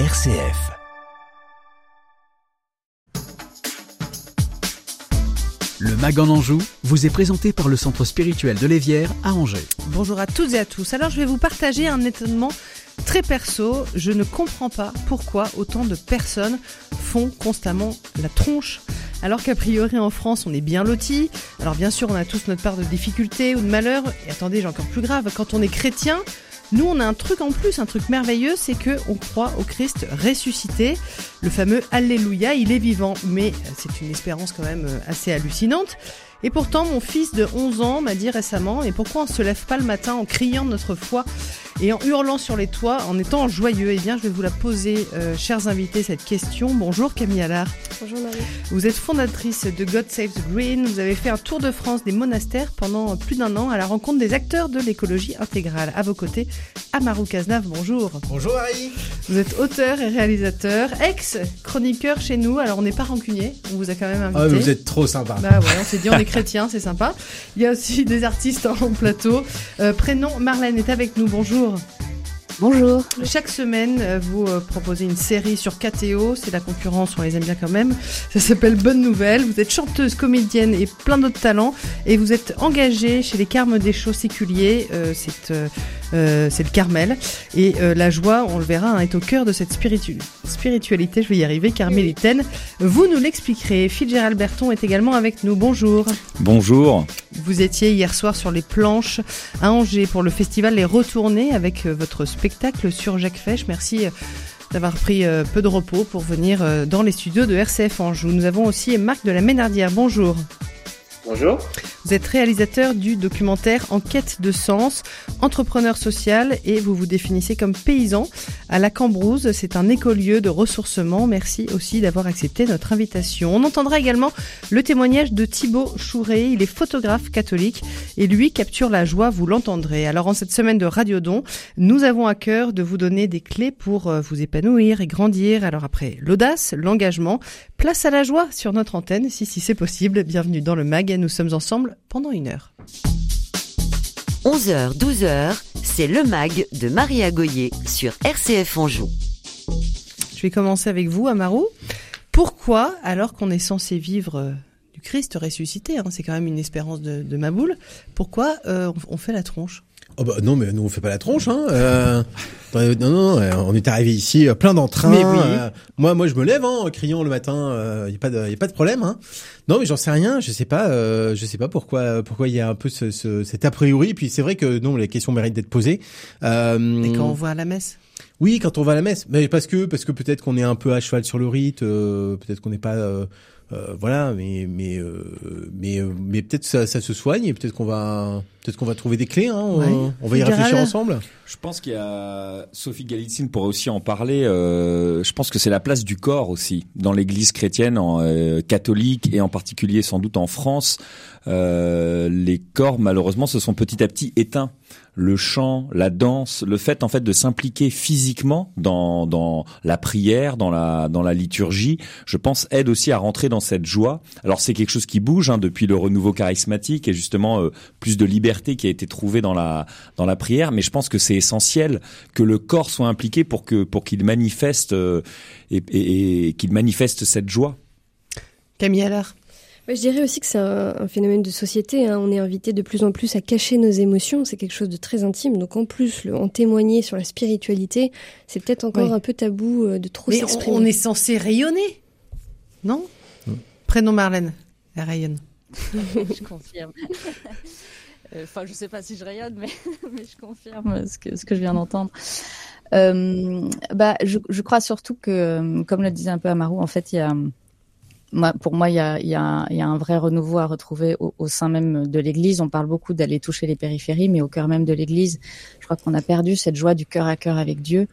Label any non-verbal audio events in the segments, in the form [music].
RCF. Le Mag en Anjou vous est présenté par le Centre spirituel de l'Évière à Angers. Bonjour à toutes et à tous. Alors je vais vous partager un étonnement très perso. Je ne comprends pas pourquoi autant de personnes font constamment la tronche. Alors qu'a priori en France on est bien lotis. Alors bien sûr on a tous notre part de difficultés ou de malheur. Et attendez, j'ai encore plus grave, quand on est chrétien, nous, on a un truc en plus, un truc merveilleux, c'est que on croit au Christ ressuscité. Le fameux Alléluia, il est vivant, mais c'est une espérance quand même euh, assez hallucinante. Et pourtant, mon fils de 11 ans m'a dit récemment, et pourquoi on se lève pas le matin en criant de notre foi et en hurlant sur les toits, en étant joyeux? Eh bien, je vais vous la poser, euh, chers invités, cette question. Bonjour Camille Allard. Bonjour Marie. Vous êtes fondatrice de God Save the Green. Vous avez fait un tour de France des monastères pendant plus d'un an à la rencontre des acteurs de l'écologie intégrale. À vos côtés, Amarou Cazenave, bonjour. Bonjour Harry. Vous êtes auteur et réalisateur, ex-chroniqueur chez nous. Alors, on n'est pas rancunier, on vous a quand même invité. Ah, vous êtes trop sympa. Bah ouais, on s'est dit on est [laughs] chrétien, c'est sympa. Il y a aussi des artistes en plateau. Euh, prénom Marlène est avec nous, bonjour. Bonjour. Chaque semaine, euh, vous euh, proposez une série sur KTO, c'est la concurrence, on les aime bien quand même. Ça s'appelle Bonne Nouvelle. Vous êtes chanteuse, comédienne et plein d'autres talents. Et vous êtes engagée chez les Carmes des Chaux séculiers. Euh, c'est euh, c'est le Carmel. Et euh, la joie, on le verra, hein, est au cœur de cette spiritu spiritualité. Je vais y arriver, carmélitaine. Vous nous l'expliquerez. Fitzgerald Berton est également avec nous. Bonjour. Bonjour. Vous étiez hier soir sur les planches à Angers pour le festival Les Retournés avec votre spectacle sur Jacques Fesch. Merci d'avoir pris peu de repos pour venir dans les studios de RCF Anjou. Nous avons aussi Marc de la Ménardière. Bonjour. Bonjour. Vous êtes réalisateur du documentaire Enquête de sens, entrepreneur social et vous vous définissez comme paysan à la Cambrousse. C'est un écolieu de ressourcement. Merci aussi d'avoir accepté notre invitation. On entendra également le témoignage de Thibaut Chouré. Il est photographe catholique et lui capture la joie, vous l'entendrez. Alors en cette semaine de Radiodon, nous avons à cœur de vous donner des clés pour euh, vous épanouir et grandir. Alors après l'audace, l'engagement, place à la joie sur notre antenne si si c'est possible. Bienvenue dans le mag. Nous sommes ensemble pendant une heure. 11h, 12h, c'est le MAG de Maria Goyer sur RCF Anjou. Je vais commencer avec vous, Amarou. Pourquoi, alors qu'on est censé vivre euh, du Christ ressuscité, hein, c'est quand même une espérance de, de ma boule, pourquoi euh, on, on fait la tronche? Oh bah non mais nous on fait pas la tronche hein. Euh, [laughs] non, non non on est arrivé ici euh, plein d'entrain. Oui. Euh, moi moi je me lève hein, en criant le matin. Il euh, y a pas de y a pas de problème hein. Non mais j'en sais rien. Je sais pas euh, je sais pas pourquoi pourquoi il y a un peu ce, ce cet a priori. Puis c'est vrai que non les questions méritent d'être posées. Euh, Et quand on va à la messe? Oui quand on va à la messe. Mais parce que parce que peut-être qu'on est un peu à cheval sur le rite. euh, peut-être qu'on n'est pas euh, voilà, mais mais euh, mais euh, mais peut-être ça, ça se soigne et peut-être qu'on va peut-être qu'on va trouver des clés. Hein, on, Ouais. on va y réfléchir ensemble. Je pense qu'il y a Sophie Galitzine pourrait aussi en parler. euh, je pense que c'est la place du corps aussi dans l'Église chrétienne, en, euh, catholique et en particulier sans doute en France. Euh, les corps malheureusement se sont petit à petit éteints. Le chant, la danse, le fait en fait de s'impliquer physiquement dans la prière, dans la liturgie, je pense aide aussi à rentrer dans cette joie. Alors c'est quelque chose qui bouge hein, depuis le renouveau charismatique et justement euh, plus de liberté qui a été trouvée dans la dans la prière, mais je pense que c'est essentiel que le corps soit impliqué pour pour qu'il manifeste euh, et, et- et qu'il manifeste cette joie. Camille Ouais, je dirais aussi que c'est un, un phénomène de société. hein. On est invité de plus en plus à cacher nos émotions. C'est quelque chose de très intime. Donc en plus, le, en témoigner sur la spiritualité, c'est peut-être encore Oui. un peu tabou euh, de trop Mais on, s'exprimer. on est censé rayonner, non? Prénom Marlène, elle rayonne. [laughs] je confirme. Euh, Enfin, je sais pas si je rayonne, mais, [laughs] mais je confirme ce que, ce que je viens d'entendre. Euh, bah, je, je crois surtout que, comme le disait un peu Amaru, en fait, il y a, pour moi, il y a, y, a, y a un vrai renouveau à retrouver au, sein même de l'Église. On parle beaucoup d'aller toucher les périphéries, mais au cœur même de l'Église, je crois qu'on a perdu cette joie du cœur à cœur avec Dieu.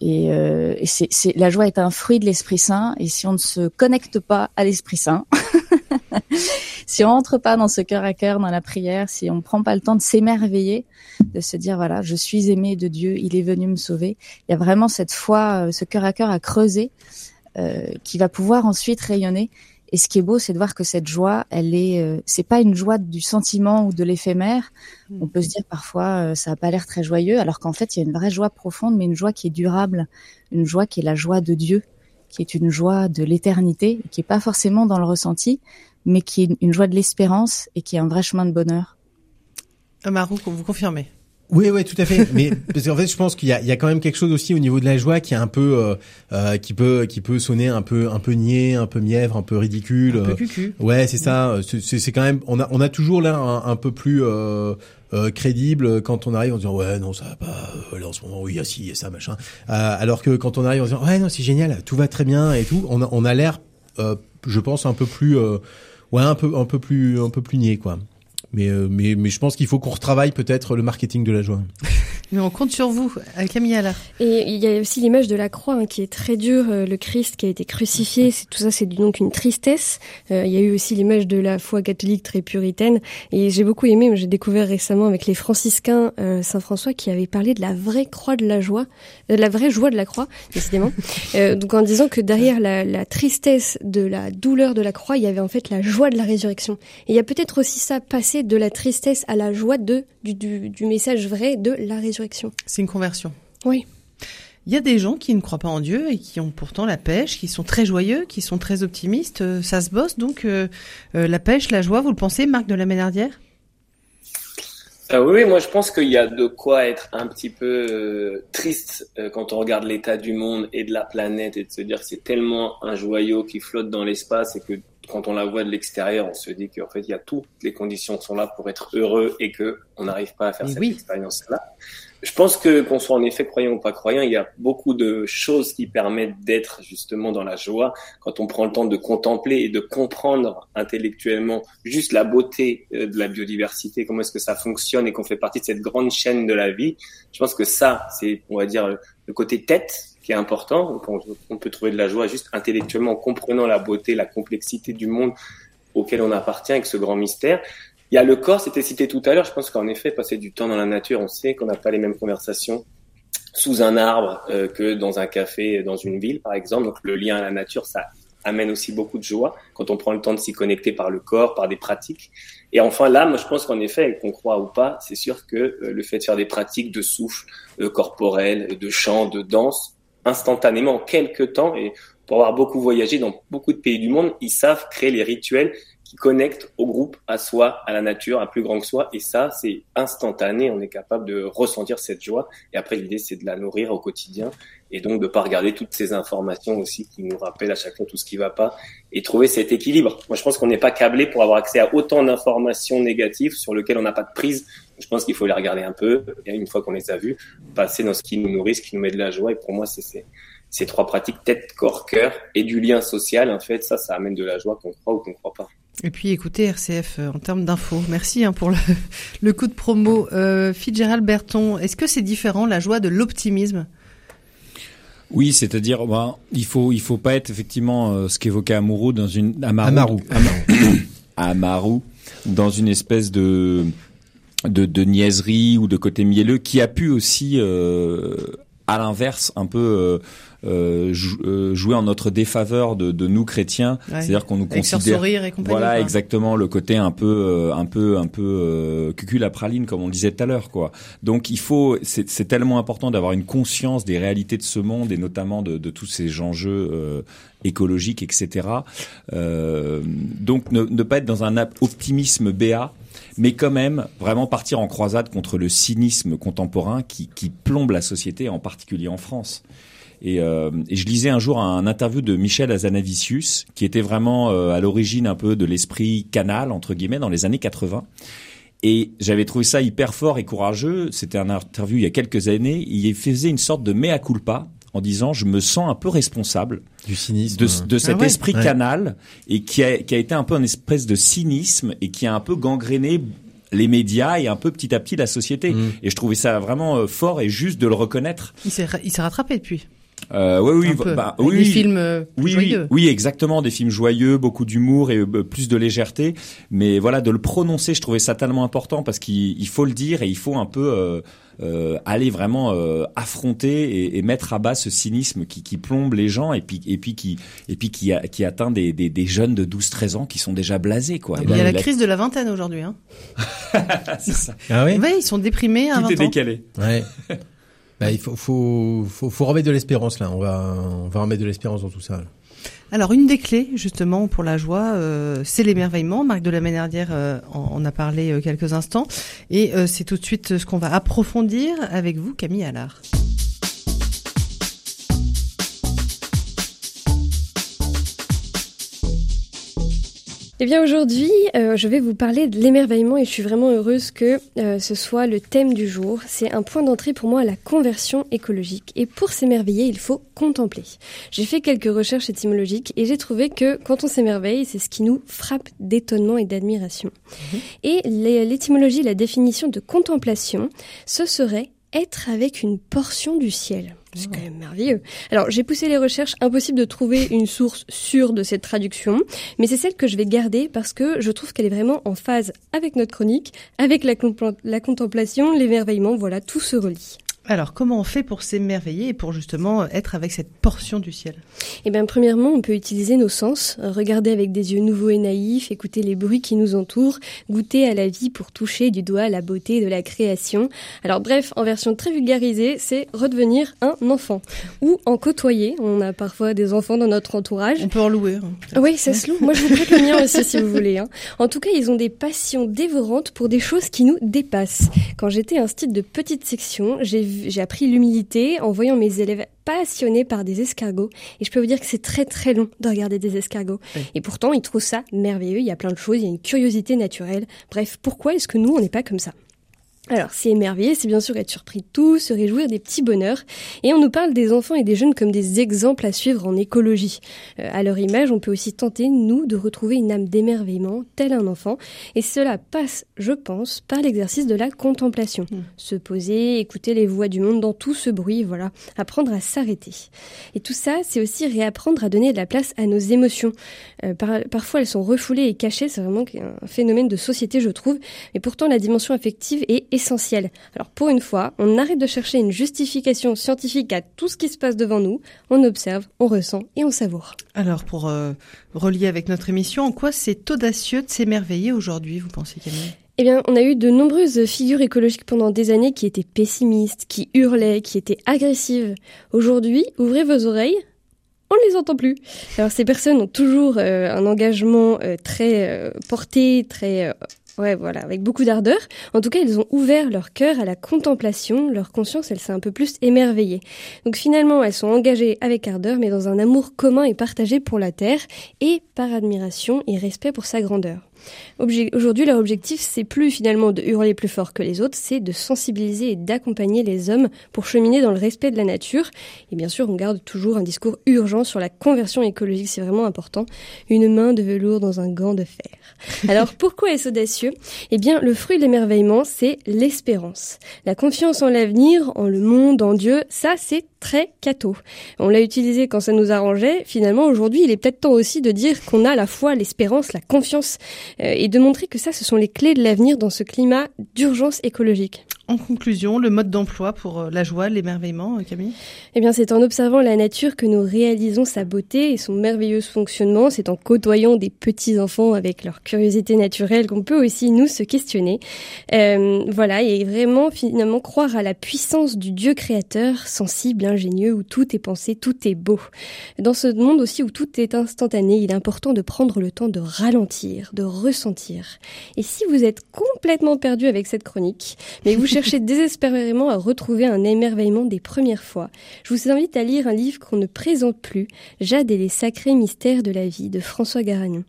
Et, euh, et c'est, c'est, la joie est un fruit de l'Esprit Saint. Et si on ne se connecte pas à l'Esprit Saint, [laughs] si on rentre pas dans ce cœur à cœur, dans la prière, si on prend pas le temps de s'émerveiller, de se dire voilà, je suis aimé de Dieu, il est venu me sauver. Il y a vraiment cette foi, euh, ce cœur à cœur à creuser, qui va pouvoir ensuite rayonner. Et ce qui est beau, c'est de voir que cette joie, elle est, euh, c'est pas une joie du sentiment ou de l'éphémère. Mm. On peut se dire parfois, euh, ça a pas l'air très joyeux, alors qu'en fait, il y a une vraie joie profonde, mais une joie qui est durable, une joie qui est la joie de Dieu, qui est une joie de l'éternité, qui est pas forcément dans le ressenti, mais qui est une joie de l'espérance et qui est un vrai chemin de bonheur. Amaru, vous confirmez? Oui, oui, tout à fait. Mais [laughs] parce qu'en fait, je pense qu'il y a, il y a quand même quelque chose aussi au niveau de la joie qui est un peu, euh, euh, qui peut, qui peut sonner un peu, un peu niais, un peu mièvre, un peu ridicule. Un peu Euh, cucu. Ouais, c'est ça. C'est- C'est c'est quand même. On a, on a toujours l'air un, un peu plus euh, euh, crédible quand on arrive en disant ouais non ça va pas. euh, là en ce moment oui ah si il y a ça machin. Euh, alors que quand on arrive en disant ouais non c'est génial, tout va très bien et tout, on a, on a l'air, euh, je pense un peu plus, euh, ouais un peu, un peu plus, un peu plus niais quoi. Mais, euh, mais, mais je pense qu'il faut qu'on retravaille peut-être le marketing de la joie. Mais on compte sur vous, euh, Camille Allard. Et il y a aussi l'image de la croix hein, qui est très dure, euh, le Christ qui a été crucifié, c'est tout ça c'est donc une tristesse. Euh, il y a eu aussi l'image de la foi catholique très puritaine et j'ai beaucoup aimé, j'ai découvert récemment avec les franciscains euh, Saint François qui avait parlé de la vraie croix de la joie, euh, de la vraie joie de la croix décidément. Euh, donc en disant que derrière la, la tristesse de la douleur de la croix, il y avait en fait la joie de la résurrection. Et il y a peut-être aussi ça passer de la tristesse à la joie de du, du, du message vrai de la résurrection. C'est une conversion. Oui. Il y a des gens qui ne croient pas en Dieu et qui ont pourtant la pêche, qui sont très joyeux, qui sont très optimistes. Euh, Ça se bosse donc euh, euh, la pêche, la joie. Vous le pensez, Marc de la Ménardière? Euh, oui, moi je pense qu'il y a de quoi être un petit peu euh, triste euh, quand on regarde l'état du monde et de la planète et de se dire que c'est tellement un joyau qui flotte dans l'espace et que quand on la voit de l'extérieur, on se dit qu'en fait il y a toutes les conditions qui sont là pour être heureux et que on n'arrive pas à faire Mais cette oui. expérience-là. Je pense que qu'on soit en effet croyant ou pas croyant, il y a beaucoup de choses qui permettent d'être justement dans la joie quand on prend le temps de contempler et de comprendre intellectuellement juste la beauté euh, de la biodiversité, comment est-ce que ça fonctionne et qu'on fait partie de cette grande chaîne de la vie. Je pense que ça, c'est, on va dire, le côté tête qui est important. On peut trouver de la joie juste intellectuellement en comprenant la beauté, la complexité du monde auquel on appartient avec ce grand mystère. Il y a le corps, c'était cité tout à l'heure. Je pense qu'en effet, passer du temps dans la nature, on sait qu'on n'a pas les mêmes conversations sous un arbre euh, que dans un café dans une ville, par exemple. Donc le lien à la nature, ça amène aussi beaucoup de joie quand on prend le temps de s'y connecter par le corps, par des pratiques. Et enfin là, moi je pense qu'en effet, qu'on croit ou pas, c'est sûr que euh, le fait de faire des pratiques de souffle euh, corporel, de chant, de danse, instantanément, en quelques temps, et pour avoir beaucoup voyagé dans beaucoup de pays du monde, ils savent créer les rituels qui connectent au groupe, à soi, à la nature, à plus grand que soi. Et ça, c'est instantané. On est capable de ressentir cette joie. Et après, l'idée, c'est de la nourrir au quotidien. Et donc, de pas regarder toutes ces informations aussi qui nous rappellent à chaque fois tout ce qui va pas et trouver cet équilibre. Moi, je pense qu'on n'est pas câblé pour avoir accès à autant d'informations négatives sur lesquelles on n'a pas de prise. Je pense qu'il faut les regarder un peu. Et une fois qu'on les a vues, passer dans ce qui nous nourrit, ce qui nous met de la joie. Et pour moi, c'est- ces trois pratiques, tête, corps, cœur et du lien social. En fait, ça, ça amène de la joie qu'on croit ou qu'on croit pas. Et puis écoutez RCF euh, en termes d'infos. Merci hein, pour le, [laughs] le coup de promo. Euh, Fitzgerald Berton, est-ce que c'est différent la joie de l'optimisme? Oui, c'est-à-dire, ben, il faut, il faut pas être effectivement euh, ce qu'évoquait Amuru dans une Amaru, Amaru. Amaru, [coughs] dans une espèce de de, de niaiserie ou de côté mielleux qui a pu aussi, euh, à l'inverse, un peu euh, euh, jou- euh, jouer en notre défaveur de, de nous chrétiens. Ouais. C'est-à-dire qu'on nous Avec considère sourire et compagnie voilà, quoi. exactement le côté un peu, euh, un peu, un peu euh, cucul à praline, comme on le disait tout à l'heure, quoi. Donc il faut, c'est tellement important d'avoir une conscience des réalités de ce monde et notamment de, de tous ces enjeux euh, écologiques, etc. Euh, donc ne, ne pas être dans un optimisme béat. Mais quand même, vraiment partir en croisade contre le cynisme contemporain qui, qui plombe la société, en particulier en France. Et, euh, et je lisais un jour un interview de Michel Azanavicius, qui était vraiment euh, à l'origine un peu de l'esprit canal, entre guillemets, dans les années 80. Et j'avais trouvé ça hyper fort et courageux. C'était un interview il y a quelques années. Il faisait une sorte de mea culpa en disant je me sens un peu responsable Du cynisme. de, de cet Ah ouais. esprit Ouais. canal et qui a, qui a été un peu un espèce de cynisme et qui a un peu gangréné les médias et un peu petit à petit la société. Mm. Et je trouvais ça vraiment euh, fort et juste de le reconnaître. Il s'est rattrapé depuis. Euh, oui, oui, peu, bah, avec oui, des films euh, oui, joyeux. oui, exactement, des films joyeux, beaucoup d'humour et euh, plus de légèreté. Mais voilà, de le prononcer, je trouvais ça tellement important parce qu'il il faut le dire et il faut un peu euh, euh, aller vraiment euh, affronter et, et mettre à bas ce cynisme qui, qui plombe les gens et puis et puis qui et puis qui, a- qui atteint des, des, des jeunes de 12-13 ans qui sont déjà blasés quoi. Ah, Et mais Il y a la crise de la vingtaine aujourd'hui. Hein. [laughs] c'est ça. Ah oui? Ouais, ils sont déprimés à Tout 20 est ans. décalé. Ouais. [laughs] Bah, il faut, faut, faut, faut remettre de l'espérance là. On va, on va remettre de l'espérance dans tout ça. Alors une des clés justement pour la joie, euh, c'est l'émerveillement. Marc de la Ménardière euh, en, en a parlé euh, quelques instants, et euh, c'est tout de suite ce qu'on va approfondir avec vous, Camille Allard. Eh bien aujourd'hui, euh, je vais vous parler de l'émerveillement et je suis vraiment heureuse que euh, ce soit le thème du jour. C'est un point d'entrée pour moi à la conversion écologique. Et pour s'émerveiller, il faut contempler. J'ai fait quelques recherches étymologiques et j'ai trouvé que quand on s'émerveille, c'est ce qui nous frappe d'étonnement et d'admiration. Et les- l'étymologie, la définition de contemplation, ce serait être avec une portion du ciel. C'est quand même merveilleux. Alors, j'ai poussé les recherches, impossible de trouver une source sûre de cette traduction, mais c'est celle que je vais garder parce que je trouve qu'elle est vraiment en phase avec notre chronique, avec la contemplation, l'émerveillement, voilà, tout se relie. Alors comment on fait pour s'émerveiller et pour justement être avec cette portion du ciel? Eh bien, premièrement, on peut utiliser nos sens, regarder avec des yeux nouveaux et naïfs, écouter les bruits qui nous entourent, goûter à la vie pour toucher du doigt la beauté de la création. Alors bref, en version très vulgarisée, c'est redevenir un enfant. Ou en côtoyer, on a parfois des enfants dans notre entourage. On peut en louer. hein. Oui, ça se loue. Moi, je vous prête le mien aussi, si vous voulez. hein. En tout cas, ils ont des passions dévorantes pour des choses qui nous dépassent. Quand j'étais un style de petite section, j'ai vu- j'ai appris l'humilité en voyant mes élèves passionnés par des escargots. Et je peux vous dire que c'est très très long de regarder des escargots. Oui. Et pourtant, ils trouvent ça merveilleux. Il y a plein de choses. Il y a une curiosité naturelle. Bref, pourquoi est-ce que nous, on n'est pas comme ça? Alors, c'est émerveiller, c'est bien sûr être surpris de tout, se réjouir des petits bonheurs. Et on nous parle des enfants et des jeunes comme des exemples à suivre en écologie. Euh, à leur image, on peut aussi tenter, nous, de retrouver une âme d'émerveillement, tel un enfant. Et cela passe, je pense, par l'exercice de la contemplation. Mm. Se poser, écouter les voix du monde dans tout ce bruit, voilà. Apprendre à s'arrêter. Et tout ça, c'est aussi réapprendre à donner de la place à nos émotions. Euh, par- parfois, elles sont refoulées et cachées, c'est vraiment un phénomène de société, je trouve. Mais pourtant, la dimension affective est essentielle. Alors, pour une fois, on arrête de chercher une justification scientifique à tout ce qui se passe devant nous. On observe, on ressent et on savoure. Alors pour euh, relier avec notre émission, en quoi c'est audacieux de s'émerveiller aujourd'hui, vous pensez Camille? Eh bien, on a eu de nombreuses figures écologiques pendant des années qui étaient pessimistes, qui hurlaient, qui étaient agressives. Aujourd'hui, ouvrez vos oreilles. On ne les entend plus. Alors ces personnes ont toujours euh, un engagement euh, très euh, porté, très ouais voilà, avec beaucoup d'ardeur. En tout cas, ils ont ouvert leur cœur à la contemplation. Leur conscience, elle s'est un peu plus émerveillée. Donc finalement, elles sont engagées avec ardeur, mais dans un amour commun et partagé pour la terre, et par admiration et respect pour sa grandeur. Aujourd'hui, leur objectif, c'est plus finalement de hurler plus fort que les autres, c'est de sensibiliser et d'accompagner les hommes pour cheminer dans le respect de la nature. Et bien sûr, on garde toujours un discours urgent sur la conversion écologique, c'est vraiment important. Une main de velours dans un gant de fer. [laughs] Alors, pourquoi est-ce audacieux? Eh bien, le fruit de l'émerveillement, c'est l'espérance. La confiance en l'avenir, en le monde, en Dieu, ça, c'est très catho. On l'a utilisé quand ça nous arrangeait. Finalement, aujourd'hui, il est peut-être temps aussi de dire qu'on a la foi, l'espérance, la confiance euh, et de montrer que ça, ce sont les clés de l'avenir dans ce climat d'urgence écologique. En conclusion, le mode d'emploi pour euh, la joie, l'émerveillement, euh, Camille? Eh bien, c'est en observant la nature que nous réalisons sa beauté et son merveilleux fonctionnement. C'est en côtoyant des petits enfants avec leur curiosité naturelle qu'on peut aussi nous se questionner. Euh, voilà, et vraiment finalement croire à la puissance du Dieu créateur, sensible, ingénieux, où tout est pensé, tout est beau. Dans ce monde aussi où tout est instantané, il est important de prendre le temps de ralentir, de ressentir. Et si vous êtes complètement perdu avec cette chronique, mais vous [laughs] cherchez désespérément à retrouver un émerveillement des premières fois, je vous invite à lire un livre qu'on ne présente plus, Jade et les sacrés mystères de la vie de François Garagnon.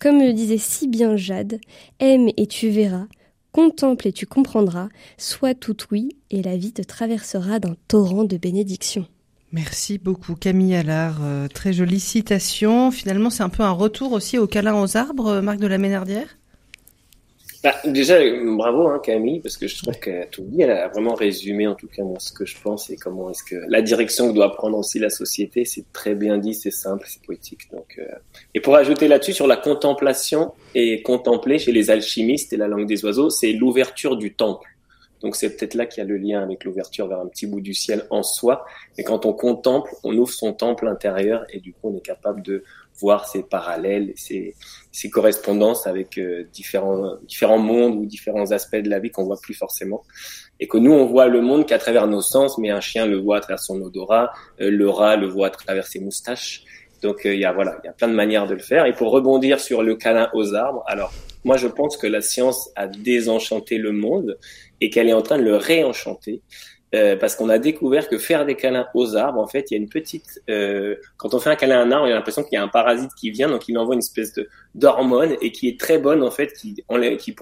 Comme le disait si bien Jade, aime et tu verras, contemple et tu comprendras, sois tout oui et la vie te traversera d'un torrent de bénédictions. Merci beaucoup Camille Allard, euh, très jolie citation. Finalement, c'est un peu un retour aussi au câlin aux arbres, euh, Marc de la Ménardière? Bah, déjà, bravo hein, Camille, parce que je trouve qu'elle a tout dit. Elle a vraiment résumé, en tout cas, ce que je pense et comment est-ce que la direction que doit prendre aussi la société. C'est très bien dit, c'est simple, c'est poétique. Donc, euh... et pour ajouter là-dessus sur la contemplation et contempler chez les alchimistes et la langue des oiseaux, c'est l'ouverture du temple. Donc c'est peut-être là qu'il y a le lien avec l'ouverture vers un petit bout du ciel en soi. Et quand on contemple, on ouvre son temple intérieur et du coup on est capable de voir ses parallèles, ses, ses correspondances avec euh, différents, différents mondes ou différents aspects de la vie qu'on voit plus forcément. Et que nous, on voit le monde qu'à travers nos sens, mais un chien le voit à travers son odorat, euh, le rat le voit à travers ses moustaches. Donc euh, il y a voilà, il y a plein de manières de le faire. Et pour rebondir sur le câlin aux arbres, alors moi je pense que la science a désenchanté le monde et qu'elle est en train de le réenchanter. Euh, parce qu'on a découvert que faire des câlins aux arbres, en fait, il y a une petite. Euh, quand on fait un câlin à un arbre, il y a l'impression qu'il y a un parasite qui vient, donc il envoie une espèce d'hormone et qui est très bonne en fait, qui enlève, qui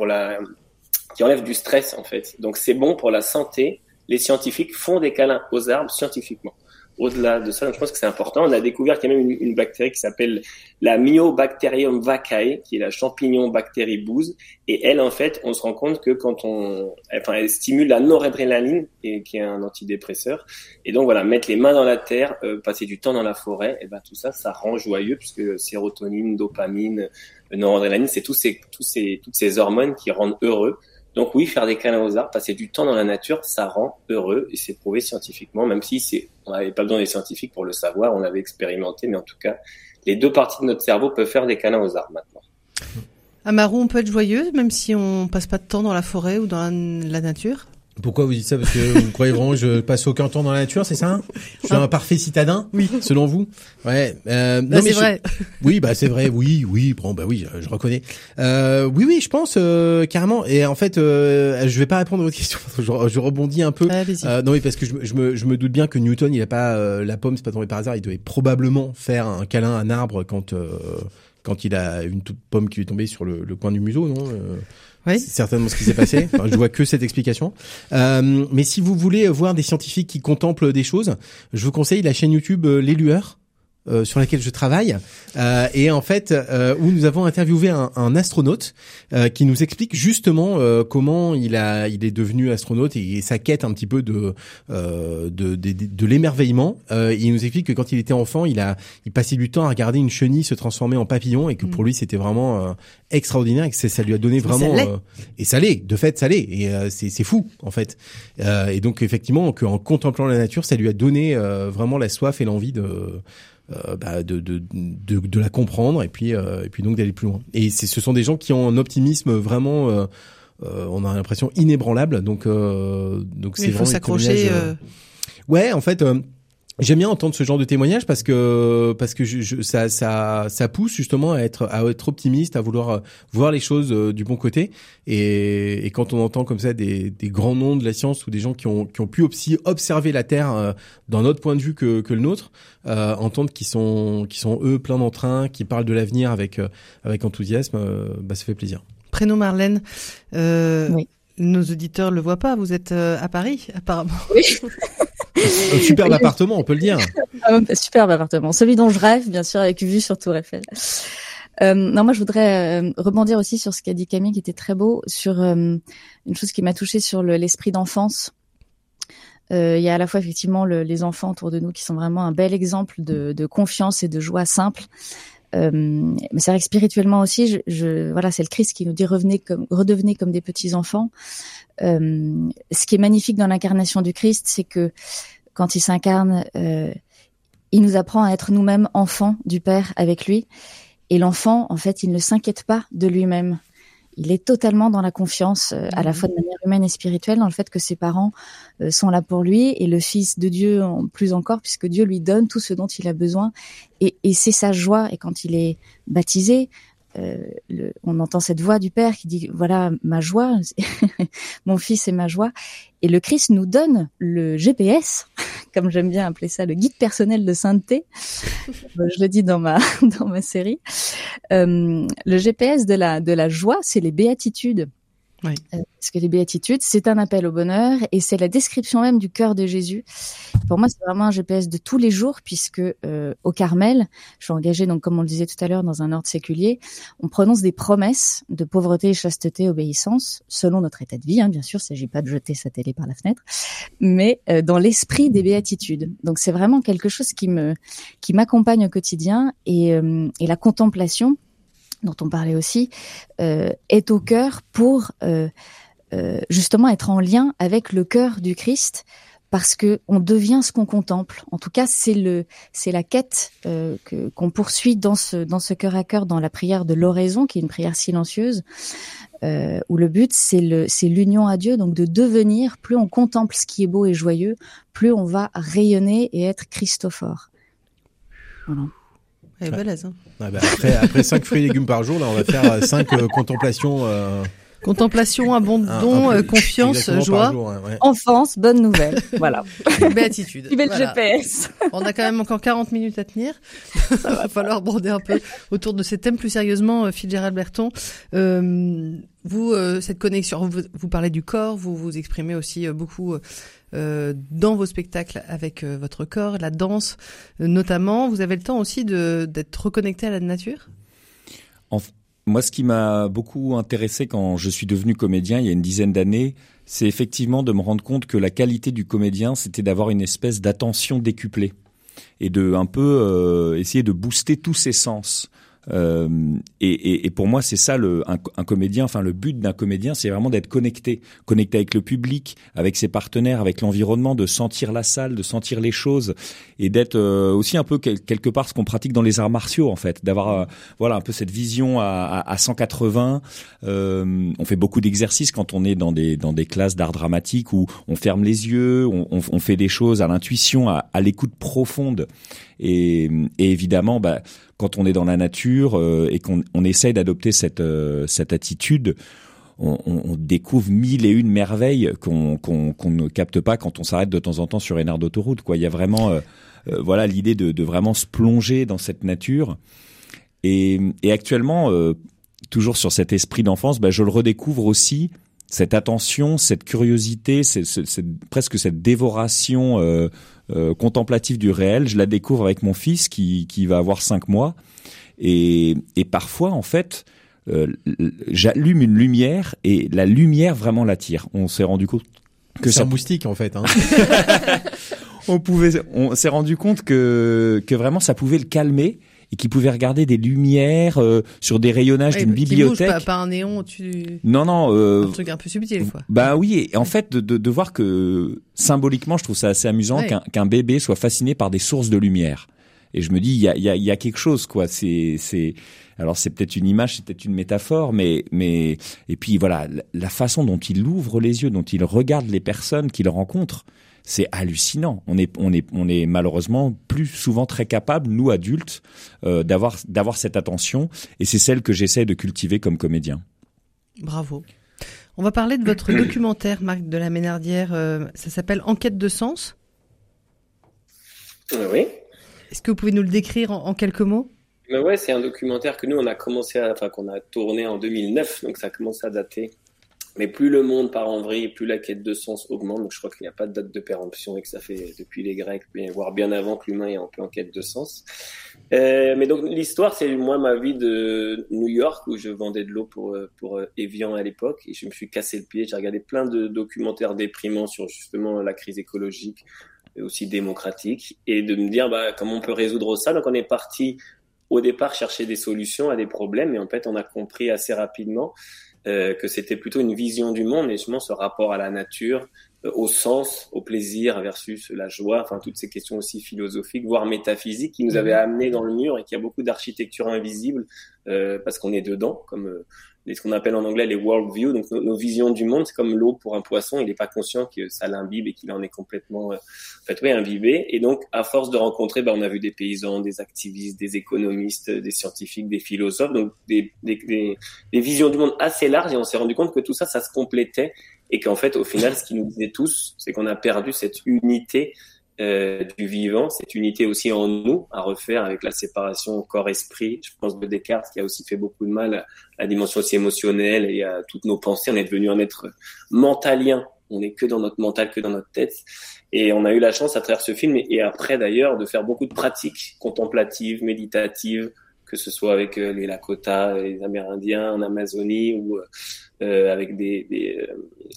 enlève du stress en fait. Donc c'est bon pour la santé. Les scientifiques font des câlins aux arbres scientifiquement au-delà de ça, je pense que c'est important. On a découvert qu'il y a même une, bactérie qui s'appelle la Myobacterium vaccae, qui est la champignon bactérie bouse. Et elle, en fait, on se rend compte que quand on, enfin, elle stimule la noradrénaline, et, qui est un antidépresseur. Et donc voilà, mettre les mains dans la terre, euh, passer du temps dans la forêt, et ben tout ça, ça rend joyeux puisque sérotonine, dopamine, noradrénaline, c'est tous ces, tous ces, toutes ces hormones qui rendent heureux. Donc oui, faire des câlins aux arbres, passer du temps dans la nature, ça rend heureux et c'est prouvé scientifiquement, même si c'est, on n'avait pas besoin des scientifiques pour le savoir, on l'avait expérimenté, mais en tout cas, les deux parties de notre cerveau peuvent faire des câlins aux arbres maintenant. Amaru, on peut être joyeux même si on passe pas de temps dans la forêt ou dans la nature? Pourquoi vous dites ça Parce que vous [laughs] croyez vraiment que je passe aucun temps dans la nature, c'est ça Je suis un parfait citadin Oui. Selon vous Ouais. Euh, Bah, non, mais c'est je- vrai. Oui, bah c'est vrai. Oui, oui. Bon, bah oui, je, je reconnais. Euh, oui, oui, je pense euh, carrément. Et en fait, euh, je vais pas répondre à votre question. [laughs] je, je rebondis un peu. Euh, non, oui, parce que je, me- je, me, je me doute bien que Newton, il a pas euh, la pomme, c'est pas tombé par hasard. Il devait probablement faire un câlin à un arbre quand euh, quand il a une toute pomme qui lui est tombée sur le, le coin du museau, non Oui. C'est certainement ce qui s'est passé. Enfin, je vois que cette explication. Euh, mais si vous voulez voir des scientifiques qui contemplent des choses, je vous conseille la chaîne YouTube euh, Les Lueurs. Euh, sur laquelle je travaille. Euh, et en fait euh, où nous avons interviewé un, un astronaute euh, qui nous explique justement euh, comment il a il est devenu astronaute et, sa quête un petit peu de euh, de, de, de- l'émerveillement. Euh, il nous explique que quand il était enfant il a il passait du temps à regarder une chenille se transformer en papillon et que pour lui c'était vraiment euh, extraordinaire et que ça lui a donné vraiment euh, et ça l'est. De fait ça l'est. Et euh, c'est c'est fou en fait. Euh, et donc effectivement qu'en contemplant la nature ça lui a donné euh, vraiment la soif et l'envie de bah, de, de, de, de la comprendre et puis euh, et puis donc d'aller plus loin. Et ce sont des gens qui ont un optimisme vraiment euh, euh, on a l'impression inébranlable donc euh, donc c'est Il faut s'accrocher. euh, euh, Ouais, en fait, euh, j'aime bien entendre ce genre de témoignage parce que parce que je, je- ça ça ça pousse justement à être à être optimiste, à vouloir voir les choses euh, du bon côté. Et, et quand on entend comme ça des, des grands noms de la science ou des gens qui ont qui ont pu aussi observer la Terre euh, d'un autre point de vue que que le nôtre, euh, entendre qu'ils sont qui sont eux plein d'entrain, qui parlent de l'avenir avec euh, avec enthousiasme, euh, bah ça fait plaisir. Prénom Marlène. Euh, Oui. Nos auditeurs le voient pas. Vous êtes à Paris, apparemment. [laughs] [laughs] Un superbe appartement, on peut le dire. Ah, ouais, superbe appartement. Celui dont je rêve, bien sûr, avec vue sur Tour Eiffel. Euh, non, moi, je voudrais euh, rebondir aussi sur ce qu'a dit Camille, qui était très beau, sur euh, une chose qui m'a touchée sur le- l'esprit d'enfance. Euh, Il y a à la fois effectivement le- les enfants autour de nous qui sont vraiment un bel exemple de confiance et de joie simple. Euh, mais c'est vrai que spirituellement aussi, je, je- voilà, c'est le Christ qui nous dit revenez comme, redevenez comme des petits enfants. Euh, ce qui est magnifique dans l'incarnation du Christ, c'est que quand il s'incarne, euh, il nous apprend à être nous-mêmes enfants du Père avec lui. Et l'enfant, en fait, il ne s'inquiète pas de lui-même. Il est totalement dans la confiance, euh, à la fois de manière humaine et spirituelle, dans le fait que ses parents euh, sont là pour lui et le Fils de Dieu en plus encore, puisque Dieu lui donne tout ce dont il a besoin. Et, et c'est sa joie. Et quand il est baptisé, le- on entend cette voix du Père qui dit voilà ma joie, [laughs] mon Fils est ma joie. Et le Christ nous donne le GPS, [laughs] comme j'aime bien appeler ça, le guide personnel de sainteté. Euh, Je le dis dans ma [laughs] dans ma série. Euh, le GPS de la de la joie, c'est les béatitudes. Euh, parce que les béatitudes, c'est un appel au bonheur et c'est la description même du cœur de Jésus. Pour moi, c'est vraiment un GPS de tous les jours puisque euh, au Carmel, je suis engagée donc comme on le disait tout à l'heure dans un ordre séculier, on prononce des promesses de pauvreté, chasteté, obéissance selon notre état de vie. Hein, bien sûr, il ne s'agit pas de jeter sa télé par la fenêtre, mais euh, dans l'esprit des béatitudes. Donc c'est vraiment quelque chose qui me qui m'accompagne au quotidien et, euh, et la contemplation dont on parlait aussi, euh, est au cœur pour euh, euh, justement être en lien avec le cœur du Christ, parce que on devient ce qu'on contemple. En tout cas, c'est le, c'est la quête que qu'on poursuit dans ce dans ce cœur à cœur, dans la prière de l'oraison, qui est une prière silencieuse, euh, où le but c'est le c'est l'union à Dieu, donc de devenir. Plus on contemple ce qui est beau et joyeux, plus on va rayonner et être Christophore. Elle est balèze. Hein. Ah bah après, après 5 fruits et légumes par jour, là, on va faire 5 euh, contemplations. Contemplation, abandon, un- un euh, peu- confiance, joie, jour, ouais. Enfance, bonne nouvelle. [laughs] voilà. béatitude. Voilà. GPS. On a quand même encore 40 minutes à tenir. [laughs] Il [laughs] va falloir aborder un peu autour de ces thèmes plus sérieusement, euh, Fitzgerald Berton. Euh, vous, euh, cette connexion, vous, vous parlez du corps, vous vous exprimez aussi euh, beaucoup euh, dans vos spectacles avec euh, votre corps, la danse euh, notamment. Vous avez le temps aussi d'être reconnecté à la nature? Moi, ce qui m'a beaucoup intéressé quand je suis devenu comédien il y a une dizaine d'années, c'est effectivement de me rendre compte que la qualité du comédien, c'était d'avoir une espèce d'attention décuplée et de un peu euh, essayer de booster tous ses sens. Euh, et, et, et pour moi, c'est ça le un, comédien. Enfin, le but d'un comédien, c'est vraiment d'être connecté, connecté avec le public, avec ses partenaires, avec l'environnement, de sentir la salle, de sentir les choses, et d'être euh, aussi un peu quel- quelque part ce qu'on pratique dans les arts martiaux, en fait, d'avoir euh, voilà un peu cette vision à, à, à 180. Euh, on fait beaucoup d'exercices quand on est dans des dans des classes d'art dramatique où on ferme les yeux, on, on, on fait des choses à l'intuition, à, à l'écoute profonde. Et, et évidemment, bah, quand on est dans la nature euh, et qu'on on essaye d'adopter cette euh, cette attitude, on, on- découvre mille et une merveilles qu'on qu'on qu'on ne capte pas quand on s'arrête de temps en temps sur une aire d'autoroute. Quoi, il y a vraiment euh, euh, voilà l'idée de, de vraiment se plonger dans cette nature. Et, et actuellement, euh, toujours sur cet esprit d'enfance, bah, je le redécouvre aussi cette attention, cette curiosité, presque cette dévoration euh, euh, contemplative du réel. Je la découvre avec mon fils qui, qui va avoir cinq mois. Et, et parfois, en fait, euh, j'allume une lumière et la lumière vraiment l'attire. On s'est rendu compte que C'est ça un moustique en fait. Hein. [laughs] on pouvait, on s'est rendu compte que que vraiment ça pouvait le calmer et qu'il pouvait regarder des lumières euh, sur des rayonnages Ouais, d'une qui bouge bibliothèque. pas, pas un néon au-dessus, Non, non. Euh, un truc un peu subtil fois. bah oui, et en fait, de, de, de voir que symboliquement, je trouve ça assez amusant Ouais. qu'un qu'un bébé soit fasciné par des sources de lumière. Et je me dis, il y a, il y a, y a quelque chose, quoi. C'est, c'est, alors c'est peut-être une image, c'est peut-être une métaphore, mais, mais, et puis voilà, la façon dont il ouvre les yeux, dont il regarde les personnes qu'il rencontre, c'est hallucinant. On est, on est, on est malheureusement plus souvent très capable, nous adultes, euh, d'avoir, d'avoir cette attention, et c'est celle que j'essaie de cultiver comme comédien. Bravo. On va parler de votre [coughs] documentaire, Marc de la Ménardière. euh, ça s'appelle Enquête de sens. Euh, Oui. Est-ce que vous pouvez nous le décrire en, en quelques mots? Mais ouais, c'est un documentaire que nous, on a commencé à, enfin, qu'on a tourné en 2009, donc ça commence à dater. Mais plus le monde part en vrille, plus la quête de sens augmente. Donc je crois qu'il n'y a pas de date de péremption et que ça fait depuis les Grecs, voire bien avant que l'humain est un peu en quête de sens. Euh, mais donc l'histoire, c'est moi ma vie de New York où je vendais de l'eau pour euh, pour euh, Evian à l'époque et je me suis cassé le pied. J'ai regardé plein de documentaires déprimants sur justement la crise écologique et aussi démocratique et de me dire bah comment on peut résoudre ça? Donc on est parti au départ chercher des solutions à des problèmes et en fait on a compris assez rapidement euh, que c'était plutôt une vision du monde et justement ce rapport à la nature, euh, au sens, au plaisir versus la joie, enfin toutes ces questions aussi philosophiques, voire métaphysiques qui nous avaient amenés dans le mur et qu'il y a beaucoup d'architecture invisible euh, parce qu'on est dedans, comme euh, ce qu'on appelle en anglais les worldview, donc nos, nos visions du monde, c'est comme l'eau pour un poisson, il n'est pas conscient que ça l'imbibe et qu'il en est complètement euh, en fait, oui, imbibé. Et donc, à force de rencontrer, bah, on a vu des paysans, des activistes, des économistes, des scientifiques, des philosophes, donc des, des, des, des visions du monde assez larges. Et on s'est rendu compte que tout ça, ça se complétait. Et qu'en fait, au final, ce qui nous disait tous, c'est qu'on a perdu cette unité euh, du vivant, cette unité aussi en nous à refaire avec la séparation corps-esprit. Je pense de Descartes qui a aussi fait beaucoup de mal à la dimension aussi émotionnelle et à toutes nos pensées. On est devenu un être mentalien. On n'est que dans notre mental, que dans notre tête. Et on a eu la chance à travers ce film et, après d'ailleurs de faire beaucoup de pratiques contemplatives, méditatives, que ce soit avec euh, les Lakota, les Amérindiens en Amazonie ou euh, avec des, des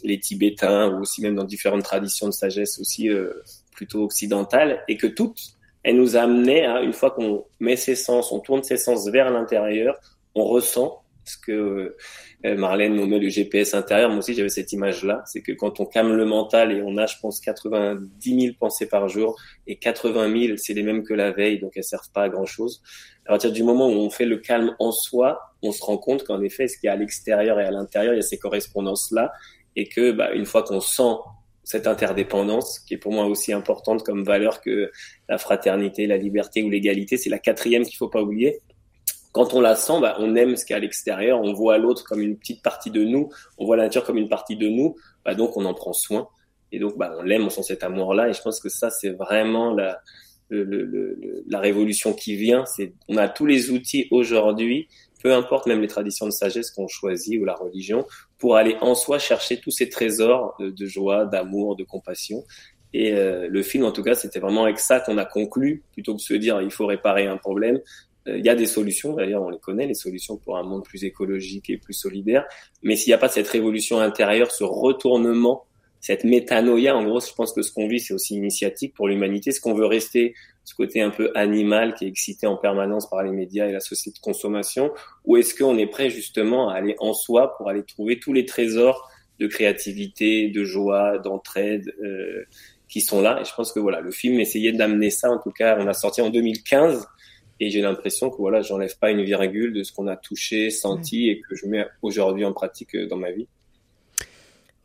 les Tibétains ou aussi même dans différentes traditions de sagesse aussi plutôt occidentale et que toutes, elles nous amenaient à, une fois qu'on met ses sens, on tourne ses sens vers l'intérieur, on ressent ce que euh, Marlène nommait le GPS intérieur. Moi aussi, j'avais cette image-là. C'est que quand on calme le mental et on a, je pense, 90 000 pensées par jour et 80 000, c'est les mêmes que la veille, donc elles servent pas à grand chose. À partir du moment où on fait le calme en soi, on se rend compte qu'en effet, ce qu'il y a à l'extérieur et à l'intérieur, il y a ces correspondances-là et que, bah, une fois qu'on sent cette interdépendance qui est pour moi aussi importante comme valeur que la fraternité, la liberté ou l'égalité. C'est la quatrième qu'il faut pas oublier. Quand on la sent, bah, on aime ce qu'il y a à l'extérieur, on voit l'autre comme une petite partie de nous, on voit la nature comme une partie de nous, bah, donc on en prend soin. Et donc bah, on l'aime, on sent cet amour-là. Et je pense que ça, c'est vraiment la, la révolution qui vient. On a tous les outils aujourd'hui peu importe même les traditions de sagesse qu'on choisit ou la religion, pour aller en soi chercher tous ces trésors de, joie, d'amour, de compassion. Et euh, le film, en tout cas, c'était vraiment avec ça qu'on a conclu, plutôt que de se dire il faut réparer un problème. Euh, il y a des solutions, d'ailleurs, on les connaît, les solutions pour un monde plus écologique et plus solidaire. Mais s'il n'y a pas cette révolution intérieure, ce retournement, cette métanoïa, en gros, je pense que ce qu'on vit, c'est aussi initiatique pour l'humanité. Ce qu'on veut rester ce côté un peu animal qui est excité en permanence par les médias et la société de consommation Ou est-ce qu'on est prêt justement à aller en soi pour aller trouver tous les trésors de créativité, de joie, d'entraide euh, qui sont là? Et je pense que voilà, le film essayait d'amener ça. En tout cas, on a sorti en 2015 et j'ai l'impression que voilà, j'enlève pas une virgule de ce qu'on a touché, senti et que je mets aujourd'hui en pratique euh, dans ma vie.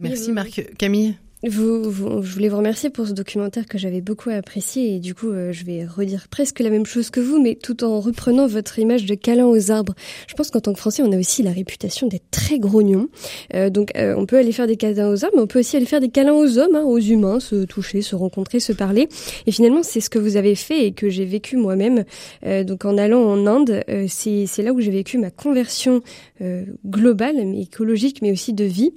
Merci Marc. Camille? Vous, je voulais vous remercier pour ce documentaire que j'avais beaucoup apprécié et du coup euh, je vais redire presque la même chose que vous mais tout en reprenant votre image de câlin aux arbres. Je pense qu'en tant que Français on a aussi la réputation d'être très grognons. Euh, donc euh, on peut aller faire des câlins aux arbres mais on peut aussi aller faire des câlins aux hommes, hein, aux humains, se toucher, se rencontrer, se parler. Et finalement c'est ce que vous avez fait et que j'ai vécu moi-même. donc en allant en Inde, c'est là où j'ai vécu ma conversion globale, mais écologique mais aussi de vie.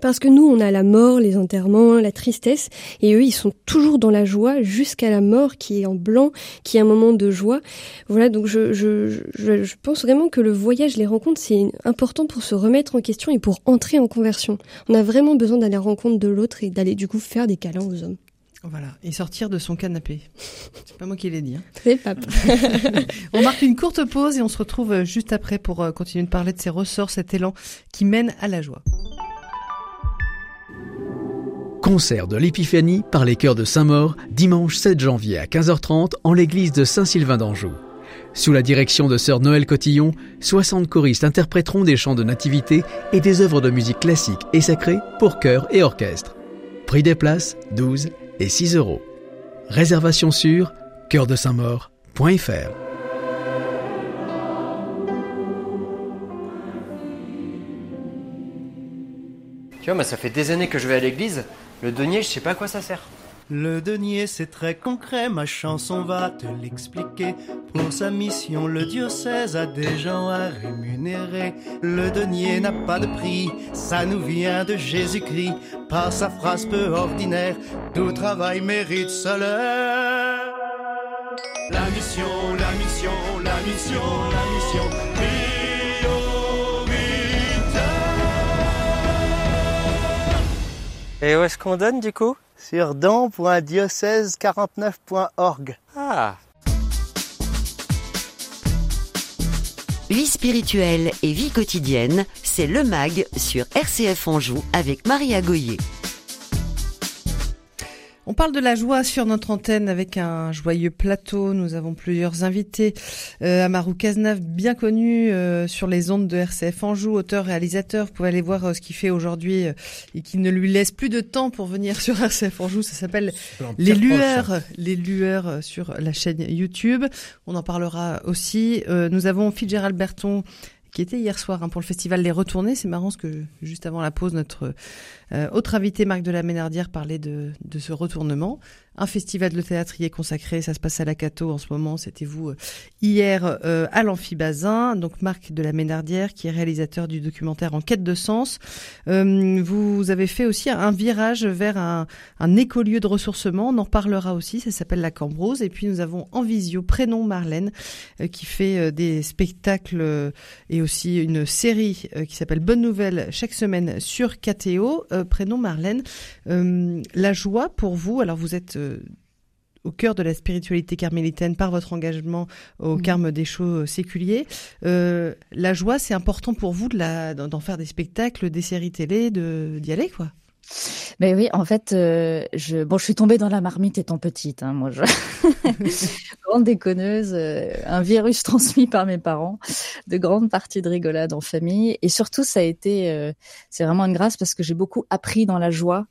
Parce que nous, on a la mort, les enterrements, la tristesse, et eux, ils sont toujours dans la joie jusqu'à la mort, qui est en blanc, qui est un moment de joie. Voilà, donc je, je, je, je pense vraiment que le voyage, les rencontres, c'est important pour se remettre en question et pour entrer en conversion. On a vraiment besoin d'aller à la rencontre de l'autre et d'aller du coup faire des câlins aux hommes. Voilà, et sortir de son canapé. C'est pas moi qui l'ai dit. Hein. C'est [laughs] on marque une courte pause et on se retrouve juste après pour euh, continuer de parler de ces ressorts, cet élan qui mène à la joie. Concert de l'Épiphanie par les chœurs de Saint-Maur, dimanche 7 janvier à 15h30 en l'église de Saint-Sylvain d'Anjou. Sous la direction de sœur Noël Cotillon, 60 choristes interpréteront des chants de nativité et des œuvres de musique classique et sacrée pour chœur et orchestre. Prix des places 12 et 6 euros. Réservation sur chœurdesaintmaur.fr. Tu vois, ça fait des années que je vais à l'église. Le denier, je sais pas à quoi ça sert. Le denier, c'est très concret, ma chanson va te l'expliquer. Pour sa mission, le diocèse a des gens à rémunérer. Le denier n'a pas de prix, ça nous vient de Jésus-Christ. Par sa phrase peu ordinaire, tout travail mérite salaire. La mission, la mission, la mission, la mission. Et où est-ce qu'on donne du coup? Sur don.diocèse49.org. Ah Vie spirituelle et vie quotidienne, c'est le MAG sur RCF Anjou avec Maria Goyer. On parle de la joie sur notre antenne avec un joyeux plateau. Nous avons plusieurs invités. Euh, Amarou Cazenave, bien connu euh, sur les ondes de RCF Anjou, auteur, réalisateur. Vous pouvez aller voir euh, ce qu'il fait aujourd'hui euh, et qui ne lui laisse plus de temps pour venir [laughs] sur RCF Anjou. Ça s'appelle Les Lueurs, Les Lueurs sur la chaîne YouTube. On en parlera aussi. nous avons Fitzgerald Berton qui était hier soir hein, pour le festival Les Retournés. C'est marrant parce que juste avant la pause, notre Euh, autre invité, Marc de la Ménardière, parlait de, de ce retournement. Un festival de théâtre y est consacré, ça se passe à la Cato en ce moment, c'était vous euh, hier euh, à l'Amphibazin. Donc Marc de la Ménardière, qui est réalisateur du documentaire En quête de sens. Vous avez fait aussi un virage vers un, un écolieu de ressourcement, on en reparlera aussi, ça s'appelle la Cambrose. Et puis nous avons en visio Prénom Marlène, qui fait des spectacles et aussi une série qui s'appelle Bonne Nouvelle chaque semaine sur KTO. Prénom Marlène, la joie pour vous, alors vous êtes au cœur de la spiritualité carmélitaine par votre engagement au carme des chaux séculiers. Euh, la joie, c'est important pour vous de la, d'en faire des spectacles, des séries télé, de, d'y aller, quoi? Mais oui, en fait, euh, je, bon, je suis tombée dans la marmite étant petite. Hein, moi, je... [laughs] grande déconneuse, euh, un virus transmis par mes parents, de grandes parties de rigolade en famille, et surtout, ça a été, euh, c'est vraiment une grâce parce que j'ai beaucoup appris dans la joie.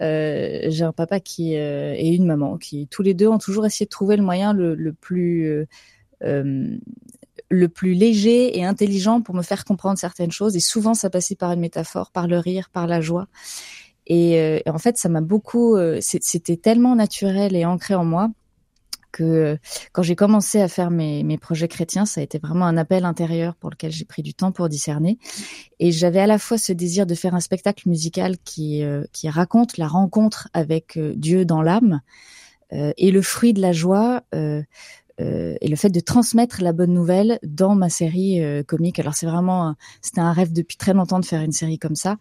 J'ai un papa qui et une maman qui tous les deux ont toujours essayé de trouver le moyen le, le plus le plus léger et intelligent pour me faire comprendre certaines choses. Et souvent, ça passait par une métaphore, par le rire, par la joie. Et, et en fait, ça m'a beaucoup. C'était tellement naturel et ancré en moi que quand j'ai commencé à faire mes, mes, projets chrétiens, ça a été vraiment un appel intérieur pour lequel j'ai pris du temps pour discerner. Et j'avais à la fois ce désir de faire un spectacle musical qui, euh, qui raconte la rencontre avec euh, Dieu dans l'âme euh, et le fruit de la joie. Euh, et le fait de transmettre la bonne nouvelle dans ma série comique. Alors c'est vraiment, c'était un rêve depuis très longtemps de faire une série comme ça.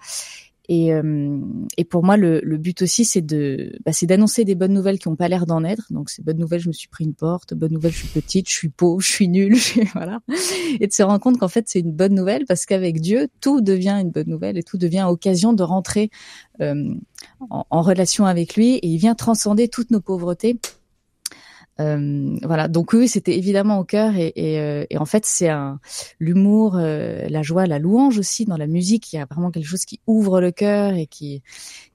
Et, euh, et, pour moi, le, le but aussi, c'est de, bah, c'est d'annoncer des bonnes nouvelles qui n'ont pas l'air d'en être. Donc, ces bonnes nouvelles, je me suis pris une porte. Bonne nouvelle, je suis petite, je suis pauvre, je suis nulle, [laughs] voilà. Et de se rendre compte qu'en fait, c'est une bonne nouvelle parce qu'avec Dieu, tout devient une bonne nouvelle et tout devient occasion de rentrer euh, en, relation avec lui. Et il vient transcender toutes nos pauvretés euh, voilà, donc oui, c'était évidemment au cœur et, et, euh, et en fait c'est un l'humour, euh, la joie, la louange aussi dans la musique. Il y a vraiment quelque chose qui ouvre le cœur et qui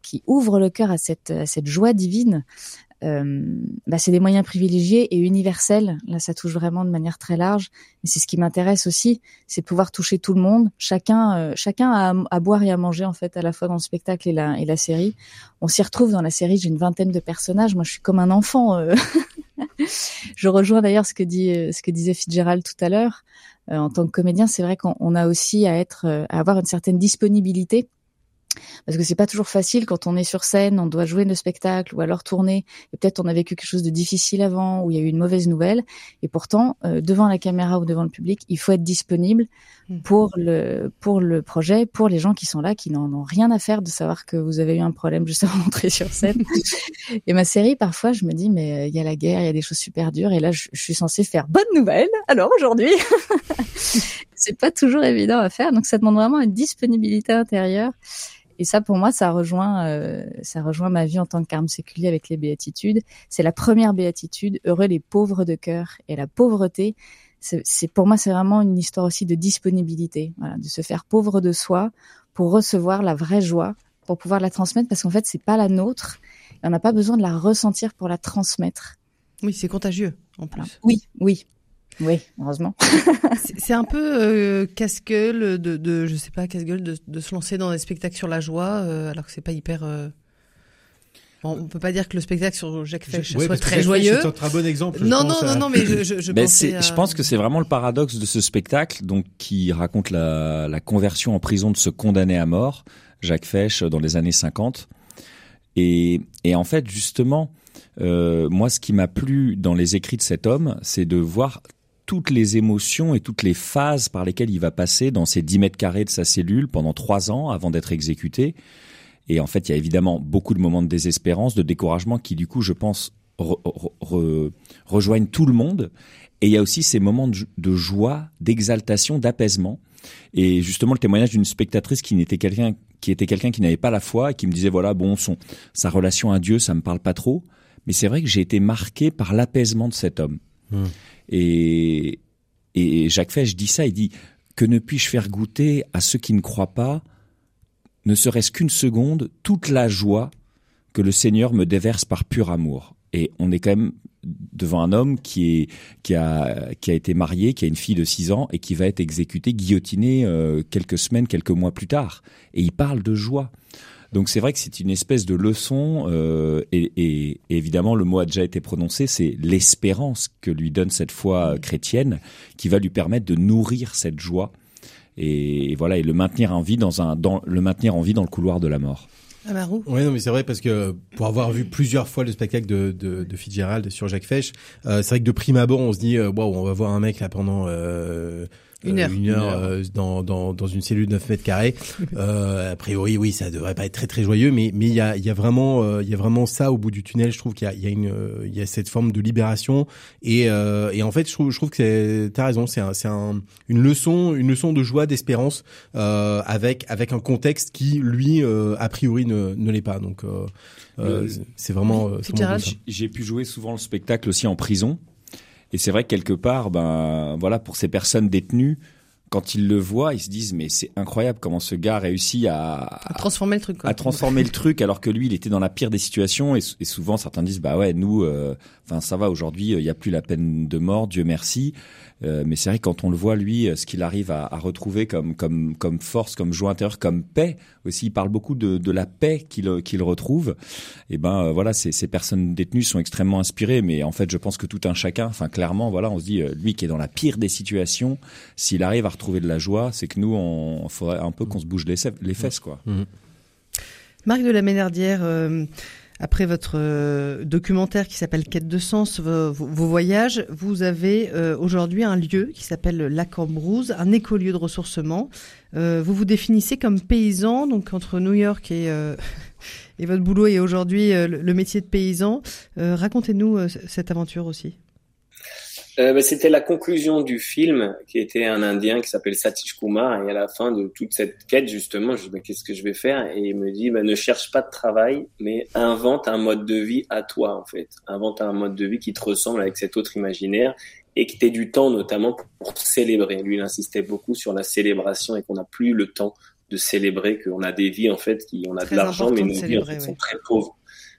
qui ouvre le cœur à cette à cette joie divine. Euh, bah, c'est des moyens privilégiés et universels. Là, ça touche vraiment de manière très large. Et c'est ce qui m'intéresse aussi, c'est de pouvoir toucher tout le monde. Chacun, chacun a à boire et à manger en fait à la fois dans le spectacle et la et la série. On s'y retrouve dans la série. J'ai une vingtaine de personnages. Moi, je suis comme un enfant. [laughs] je rejoins d'ailleurs ce que dit euh, ce que disait Fitzgerald tout à l'heure. Euh, en tant que comédien, c'est vrai qu'on a aussi à être euh, à avoir une certaine disponibilité parce que c'est pas toujours facile quand on est sur scène, on doit jouer le spectacle ou alors tourner. Et peut-être on a vécu quelque chose de difficile avant, ou il y a eu une mauvaise nouvelle. Et pourtant, euh, devant la caméra ou devant le public, il faut être disponible mmh. pour le pour le projet, pour les gens qui sont là, qui n'en ont rien à faire de savoir que vous avez eu un problème juste avant d'entrer sur scène. [laughs] et ma série, parfois, je me dis mais euh, il y a la guerre, il y a des choses super dures, et là, je, je suis censée faire bonne nouvelle. Alors aujourd'hui. C'est pas toujours évident à faire, donc ça demande vraiment une disponibilité intérieure et ça, pour moi, ça rejoint, euh, ça rejoint ma vie en tant que carme séculier avec les béatitudes. C'est la première béatitude, heureux les pauvres de cœur. Et la pauvreté, c'est pour moi, c'est vraiment une histoire aussi de disponibilité, voilà, de se faire pauvre de soi pour recevoir la vraie joie, pour pouvoir la transmettre, parce qu'en fait, c'est pas la nôtre. Et on n'a pas besoin de la ressentir pour la transmettre. Oui, c'est contagieux, en plus. oui, oui, oui, heureusement. [laughs] c'est un peu euh, casse-gueule de, de, je sais pas, casse-gueule de, de, se lancer dans des spectacles sur la joie, euh, alors que c'est pas hyper. Euh... Bon, on peut pas dire que le spectacle sur Jacques Fesch ouais, soit très joyeux. C'est un très bon exemple. Non, non, non, non, mais je, je, je, ben à... je pense que c'est vraiment le paradoxe de ce spectacle, donc qui raconte la, la conversion en prison de ce condamné à mort, Jacques Fesch, dans les années 50. Et, et en fait, justement, euh, moi, ce qui m'a plu dans les écrits de cet homme, c'est de voir toutes les émotions et toutes les phases par lesquelles il va passer dans ces 10 mètres carrés de sa cellule pendant trois ans avant d'être exécuté. Et en fait, il y a évidemment beaucoup de moments de désespérance, de découragement qui, du coup, je pense, re, re, rejoignent tout le monde. Et il y a aussi ces moments de, de joie, d'exaltation, d'apaisement. Et justement, le témoignage d'une spectatrice qui n'était quelqu'un qui était quelqu'un qui n'avait pas la foi et qui me disait voilà bon son sa relation à Dieu ça me parle pas trop mais c'est vrai que j'ai été marqué par l'apaisement de cet homme mmh. Et, Jacques Fesch dit ça, il dit que ne puis-je faire goûter à ceux qui ne croient pas, ne serait-ce qu'une seconde, toute la joie que le Seigneur me déverse par pur amour. Et on est quand même devant un homme qui a été marié, qui a une fille de 6 ans et qui va être exécuté, guillotiné euh, quelques semaines, quelques mois plus tard. Et il parle de joie. Donc c'est vrai que c'est une espèce de leçon, euh, et, et, évidemment le mot a déjà été prononcé, c'est l'espérance que lui donne cette foi euh, chrétienne, qui va lui permettre de nourrir cette joie et, voilà et le maintenir en vie dans un dans le maintenir en vie dans le couloir de la mort. Amarou. Oui, non, mais c'est vrai parce que pour avoir vu plusieurs fois le spectacle de, de, de Fitzgerald sur Jacques Fesch, euh, c'est vrai que de prime abord, on se dit, euh, on va voir un mec là pendant euh, une heure, une heure, euh, dans, dans, dans une cellule de 9 mètres carrés. [laughs] Euh, a priori, oui, ça devrait pas être très très joyeux, mais mais il y a il y a vraiment euh, il y a vraiment ça au bout du tunnel. Je trouve qu'il y a il y a une il y a cette forme de libération et et en fait je trouve je trouve que c'est t'as raison, c'est un, c'est un, une leçon une leçon de joie d'espérance avec avec un contexte qui lui a priori ne ne l'est pas. Donc c'est vraiment, vraiment j'ai pu jouer souvent le spectacle aussi en prison et c'est vrai que quelque part, ben voilà, pour ces personnes détenues, quand ils le voient, ils se disent mais c'est incroyable comment ce gars réussit à, à transformer le truc. Quoi. À transformer le truc alors que lui, il était dans la pire des situations. Et, et souvent, certains disent bah ouais, nous, euh, enfin ça va aujourd'hui, il n'y a plus la peine de mort, Dieu merci. Euh, mais c'est vrai que quand on le voit lui, ce qu'il arrive à, à, retrouver comme comme comme force, comme joie intérieure, comme paix aussi. Il parle beaucoup de, de la paix qu'il qu'il retrouve. Et ben euh, voilà, ces, ces personnes détenues sont extrêmement inspirées. Mais en fait, je pense que tout un chacun, enfin clairement, voilà, on se dit lui qui est dans la pire des situations, s'il arrive à retrouver de la joie, c'est que nous, on faudrait un peu qu'on se bouge les, les fesses, quoi. Mmh. Marc de la Ménardière, euh, après votre euh, documentaire qui s'appelle Quête de sens, vos, voyages, vous avez euh, aujourd'hui un lieu qui s'appelle La Cambrousse, un écolieu de ressourcement. vous vous définissez comme paysan, donc entre New York et, [laughs] et votre boulot et aujourd'hui le, métier de paysan. Racontez-nous cette aventure aussi. Euh, bah, c'était la conclusion du film, qui était un Indien qui s'appelle Satish Kumar. Et à la fin de toute cette quête, justement, je dis, qu'est-ce que je vais faire? Et il me dit, bah, ne cherche pas de travail, mais invente un mode de vie à toi, en fait. Invente un mode de vie qui te ressemble avec cet autre imaginaire et qui t'ait du temps, notamment, pour célébrer. Lui, il insistait beaucoup sur la célébration et qu'on n'a plus le temps de célébrer, qu'on a des vies, en fait, qui, on a de l'argent, mais nos vies, en fait, sont très pauvres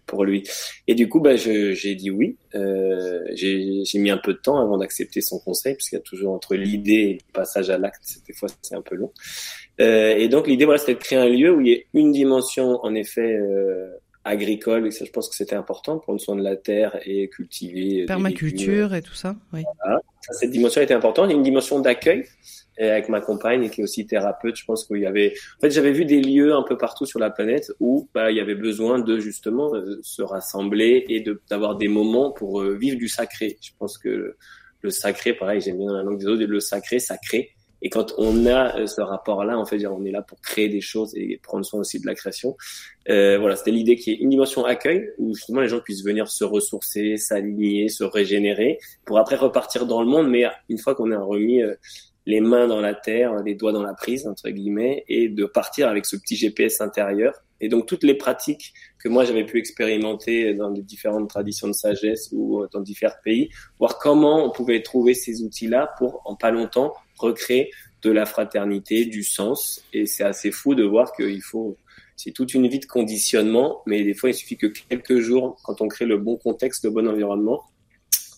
pour lui. Et du coup, bah, j'ai dit oui. Euh, j'ai mis un peu de temps avant d'accepter son conseil, puisqu'il y a toujours entre l'idée et le passage à l'acte, des fois c'est un peu long. Euh, et donc l'idée, voilà, c'était de créer un lieu où il y ait une dimension, en effet, euh, agricole, et ça, je pense que c'était important, prendre soin de la terre et cultiver. Permaculture et tout ça, oui. Voilà. Cette dimension était importante. Il y a une dimension d'accueil avec ma compagne qui est aussi thérapeute. Je pense qu'il y avait, en fait, j'avais vu des lieux un peu partout sur la planète où bah, il y avait besoin de justement euh, se rassembler et d'avoir des moments pour euh, vivre du sacré. Je pense que le, sacré, pareil, j'aime bien dans la langue des autres, le sacré, sacré. Et quand on a euh, ce rapport-là, en fait, on est là pour créer des choses et prendre soin aussi de la création. Euh, voilà, c'était l'idée qui est une dimension accueil où justement les gens puissent venir se ressourcer, s'aligner, se régénérer, pour après repartir dans le monde. Mais une fois qu'on a remis les mains dans la terre, les doigts dans la prise, entre guillemets, et de partir avec ce petit GPS intérieur. Et donc toutes les pratiques que moi j'avais pu expérimenter dans les différentes traditions de sagesse ou dans différents pays, voir comment on pouvait trouver ces outils-là pour, en pas longtemps, recréer de la fraternité, du sens. Et c'est assez fou de voir qu'il faut, c'est toute une vie de conditionnement, mais des fois il suffit que quelques jours, quand on crée le bon contexte, le bon environnement,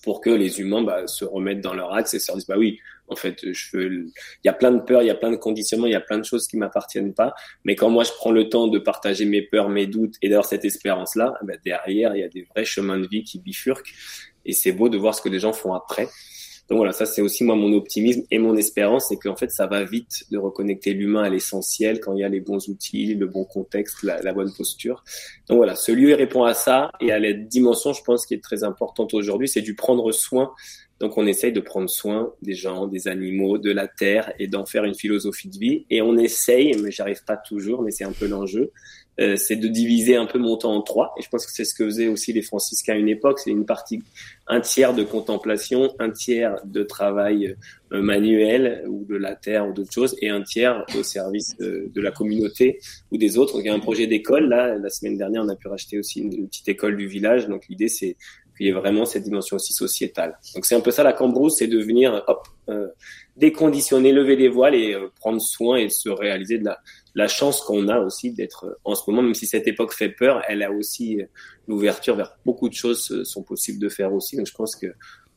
pour que les humains bah, se remettent dans leur axe et se disent bah oui en fait je veux il y a plein de peurs il y a plein de conditionnements il y a plein de choses qui m'appartiennent pas mais quand moi je prends le temps de partager mes peurs mes doutes et d'avoir cette espérance là bah, derrière il y a des vrais chemins de vie qui bifurquent et c'est beau de voir ce que les gens font après donc voilà, ça c'est aussi moi mon optimisme et mon espérance, c'est qu'en fait ça va vite de reconnecter l'humain à l'essentiel quand il y a les bons outils, le bon contexte, la, la, bonne posture. Donc voilà, ce lieu répond à ça et à la dimension, je pense, qui est très importante aujourd'hui, c'est du prendre soin. Donc on essaye de prendre soin des gens, des animaux, de la terre et d'en faire une philosophie de vie. Et on essaye, mais j'arrive pas toujours, mais c'est un peu l'enjeu, euh, c'est de diviser un peu mon temps en trois. Et je pense que c'est ce que faisaient aussi les franciscains à une époque. C'est une partie, un tiers de contemplation, un tiers de travail euh, manuel ou de la terre ou d'autres choses, et un tiers au service de, la communauté ou des autres. Donc, il y a un projet d'école. Là, la semaine dernière, on a pu racheter aussi une, petite école du village. Donc, l'idée, c'est qu'il y ait vraiment cette dimension aussi sociétale. Donc, c'est un peu ça la cambrousse, c'est de venir, hop, euh, déconditionner, lever les voiles et prendre soin et se réaliser de la, la chance qu'on a aussi d'être euh, en ce moment, même si cette époque fait peur, elle a aussi euh, l'ouverture vers beaucoup de choses euh, sont possibles de faire aussi. Donc je pense que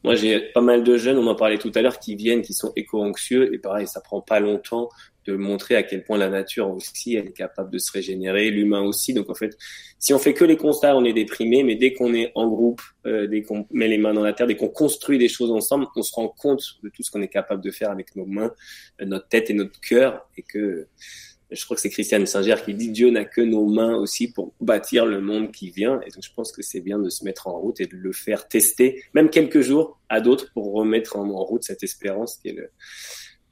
moi j'ai pas mal de jeunes, on en parlait tout à l'heure, qui viennent, qui sont éco-anxieux et pareil, ça prend pas longtemps de montrer à quel point la nature aussi elle est capable de se régénérer, l'humain aussi. Donc en fait, si on fait que les constats, on est déprimé, mais dès qu'on est en groupe, euh, dès qu'on met les mains dans la terre, dès qu'on construit des choses ensemble, on se rend compte de tout ce qu'on est capable de faire avec nos mains, euh, notre tête et notre cœur, et que je crois que c'est Christiane Singer qui dit Dieu n'a que nos mains aussi pour bâtir le monde qui vient. Et donc je pense que c'est bien de se mettre en route et de le faire tester, même quelques jours, à d'autres pour remettre en, route cette espérance qui est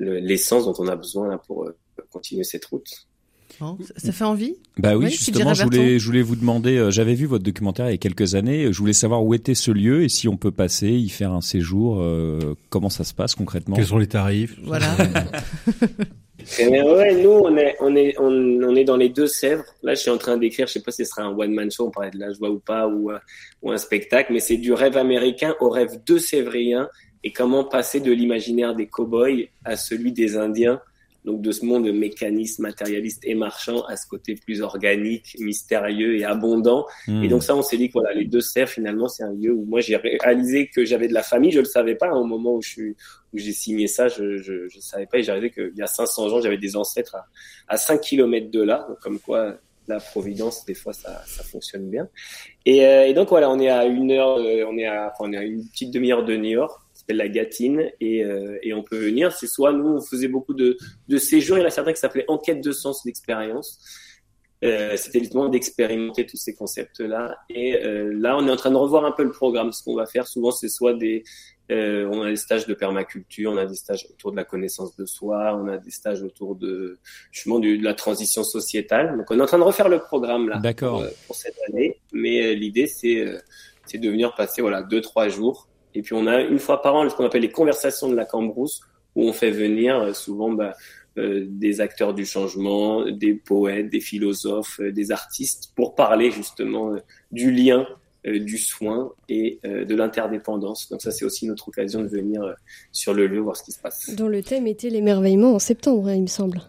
l'essence dont on a besoin pour euh, continuer cette route. ça fait envie? Bah oui, justement, je voulais, je voulais vous demander, euh, j'avais vu votre documentaire il y a quelques années, je voulais savoir où était ce lieu et si on peut passer, y faire un séjour, euh, comment ça se passe concrètement? Quels sont les tarifs? Voilà. [laughs] Eh ouais, nous, on est, on est, on, est dans les deux Sèvres. Là, je suis en train d'écrire, je sais pas si ce sera un one man show, on parlait de la joie ou pas, ou, euh, ou un spectacle, mais c'est du rêve américain au rêve de Sévrien et comment passer de l'imaginaire des cowboys à celui des Indiens donc de ce monde mécaniste, matérialiste et marchand à ce côté plus organique, mystérieux et abondant. Et donc ça, on s'est dit que voilà, les deux serres finalement, c'est un lieu où moi j'ai réalisé que j'avais de la famille. Je le savais pas hein, au moment où je suis où j'ai signé ça, je je, je savais pas et j'ai réalisé qu'il y a 500 ans, j'avais des ancêtres à, à 5 kilomètres de là, donc comme quoi la providence des fois ça, ça fonctionne bien. Et, euh, et donc voilà, on est à une heure, euh, on est à enfin, on est à une petite demi-heure de New York s'appelle la Gatine et, euh, et on peut venir. C'est soit nous on faisait beaucoup de, de séjours, il y en a certains qui s'appelaient enquête de sens d'expérience. Euh, c'était justement d'expérimenter tous ces concepts-là. Et euh, là, on est en train de revoir un peu le programme. Ce qu'on va faire, souvent, c'est soit des, euh, on a des stages de permaculture, on a des stages autour de la connaissance de soi, on a des stages autour de justement de, de la transition sociétale. Donc, on est en train de refaire le programme là D'accord. pour, pour cette année. Mais l'idée, c'est c'est de venir passer voilà deux trois jours et puis on a une fois par an ce qu'on appelle les conversations de la Cambrousse, où on fait venir euh, souvent bah, euh, des acteurs du changement, des poètes, des philosophes, euh, des artistes, pour parler justement euh, du lien, du soin et de l'interdépendance. Donc ça, c'est aussi notre occasion de venir sur le lieu, voir ce qui se passe. Dont le thème était l'émerveillement en septembre, hein, il me semble.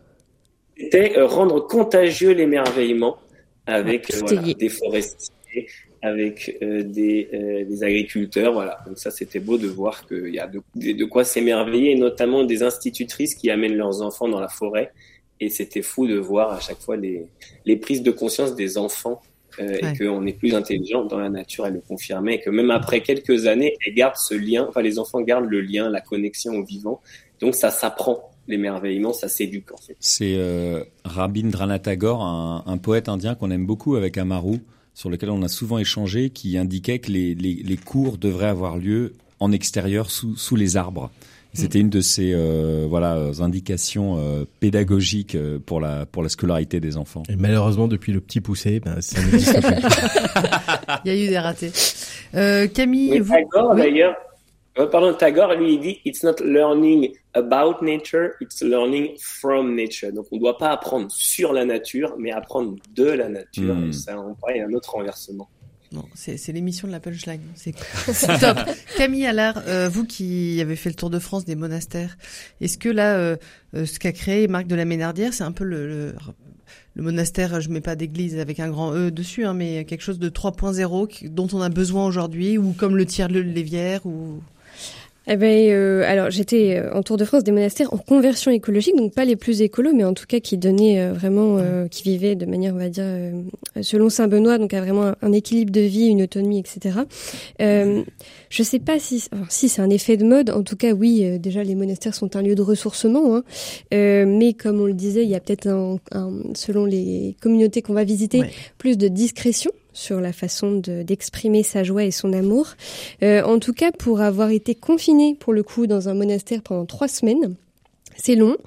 C'était rendre contagieux l'émerveillement avec ah, voilà, des forestiers, avec euh, des, euh, des, agriculteurs. Voilà. Donc ça, c'était beau de voir qu'il y a de, de quoi s'émerveiller, et notamment des institutrices qui amènent leurs enfants dans la forêt. Et c'était fou de voir à chaque fois les, les prises de conscience des enfants euh, ouais. et qu'on est plus intelligent dans la nature, elle le confirmait, et que même après quelques années, elles gardent ce lien, enfin les enfants gardent le lien, la connexion au vivant. Donc ça s'apprend l'émerveillement, ça s'éduque en fait. C'est euh, Rabindranath Tagore, un, un poète indien qu'on aime beaucoup avec Amaru, sur lequel on a souvent échangé, qui indiquait que les, les, les cours devraient avoir lieu en extérieur, sous, sous les arbres. C'était une de ces euh, voilà indications euh, pédagogiques euh, pour la pour la scolarité des enfants. Et malheureusement depuis le petit poussé, ben, ça n'existe [laughs] plus. Il y a eu des ratés. Euh, Camille, vous... Oui. Euh, pardon, Tagore lui il dit it's not learning about nature, it's learning from nature. Donc on ne doit pas apprendre sur la nature, mais apprendre de la nature. Mm. Ça, on paraît un autre renversement. Non, c'est l'émission de la punchline. [laughs] C'est top. Camille Allard, euh, vous qui avez fait le tour de France des monastères, est-ce que là, euh, euh, ce qu'a créé Marc de la Ménardière, c'est un peu le, le, le, monastère, je mets pas d'église avec un grand E dessus, hein, mais quelque chose de 3.0 dont on a besoin aujourd'hui, ou comme le tiers le Lévière, ou eh ben, euh, alors j'étais en Tour de France des monastères en conversion écologique, donc pas les plus écolos, mais en tout cas qui donnaient euh, vraiment, euh, qui vivaient de manière, on va dire, euh, selon Saint Benoît, donc a vraiment un, un, équilibre de vie, une autonomie, etc. Euh, je sais pas si, enfin, si c'est un effet de mode. En tout cas, oui, euh, déjà les monastères sont un lieu de ressourcement, hein, mais comme on le disait, il y a peut-être un, un, selon les communautés qu'on va visiter, ouais. plus de discrétion sur la façon d'exprimer de, sa joie et son amour. Euh, en tout cas, pour avoir été confiné pour le coup dans un monastère pendant trois semaines, c'est long,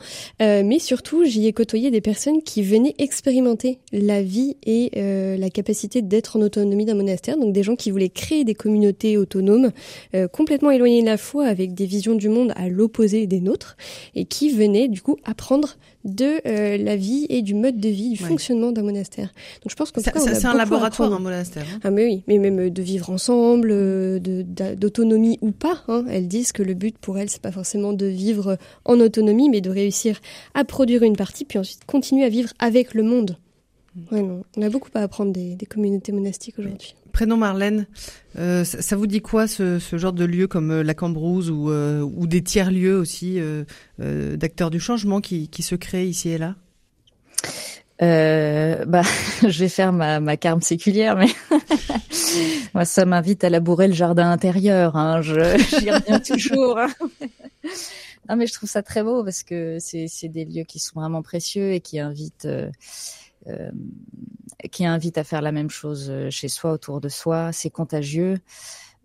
euh, mais surtout j'y ai côtoyé des personnes qui venaient expérimenter la vie et euh, la capacité d'être en autonomie d'un monastère, donc des gens qui voulaient créer des communautés autonomes, euh, complètement éloignées de la foi, avec des visions du monde à l'opposé des nôtres, et qui venaient du coup apprendre de euh, la vie et du mode de vie, du ouais. fonctionnement d'un monastère. Donc je pense que c'est un laboratoire un monastère. Hein. Ah mais oui, mais même de vivre ensemble, euh, d'autonomie ou pas. Hein. Elles disent que le but pour elles c'est pas forcément de vivre en autonomie, mais de réussir à produire une partie puis ensuite continuer à vivre avec le monde. Ouais, non. On a beaucoup à apprendre des, des communautés monastiques aujourd'hui. Prénom Marlène, euh, ça, ça, vous dit quoi ce, ce, genre de lieu comme euh, la Cambrousse ou, euh, ou des tiers-lieux aussi euh, euh, d'acteurs du changement qui, qui se créent ici et là? Euh, bah, [laughs] je vais faire ma, ma carme séculière, mais [laughs] moi, ça m'invite à labourer le jardin intérieur. Hein. Je, j'y reviens [laughs] toujours. Hein. non, mais je trouve ça très beau parce que c'est, c'est des lieux qui sont vraiment précieux et qui invitent, euh, euh, qui invitent à faire la même chose chez soi, autour de soi. C'est contagieux.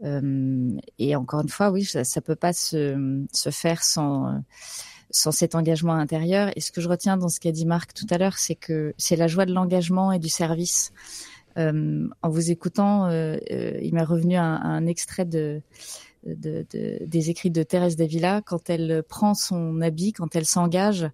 Euh, et encore une fois, oui, ça, ça peut pas se, se faire sans sans cet engagement intérieur. Et ce que je retiens dans ce qu'a dit Marc tout à l'heure, c'est que c'est la joie de l'engagement et du service. Euh, en vous écoutant, euh, euh, il m'est revenu un, extrait de, des écrits de Thérèse Davila. Quand elle prend son habit, quand elle s'engage,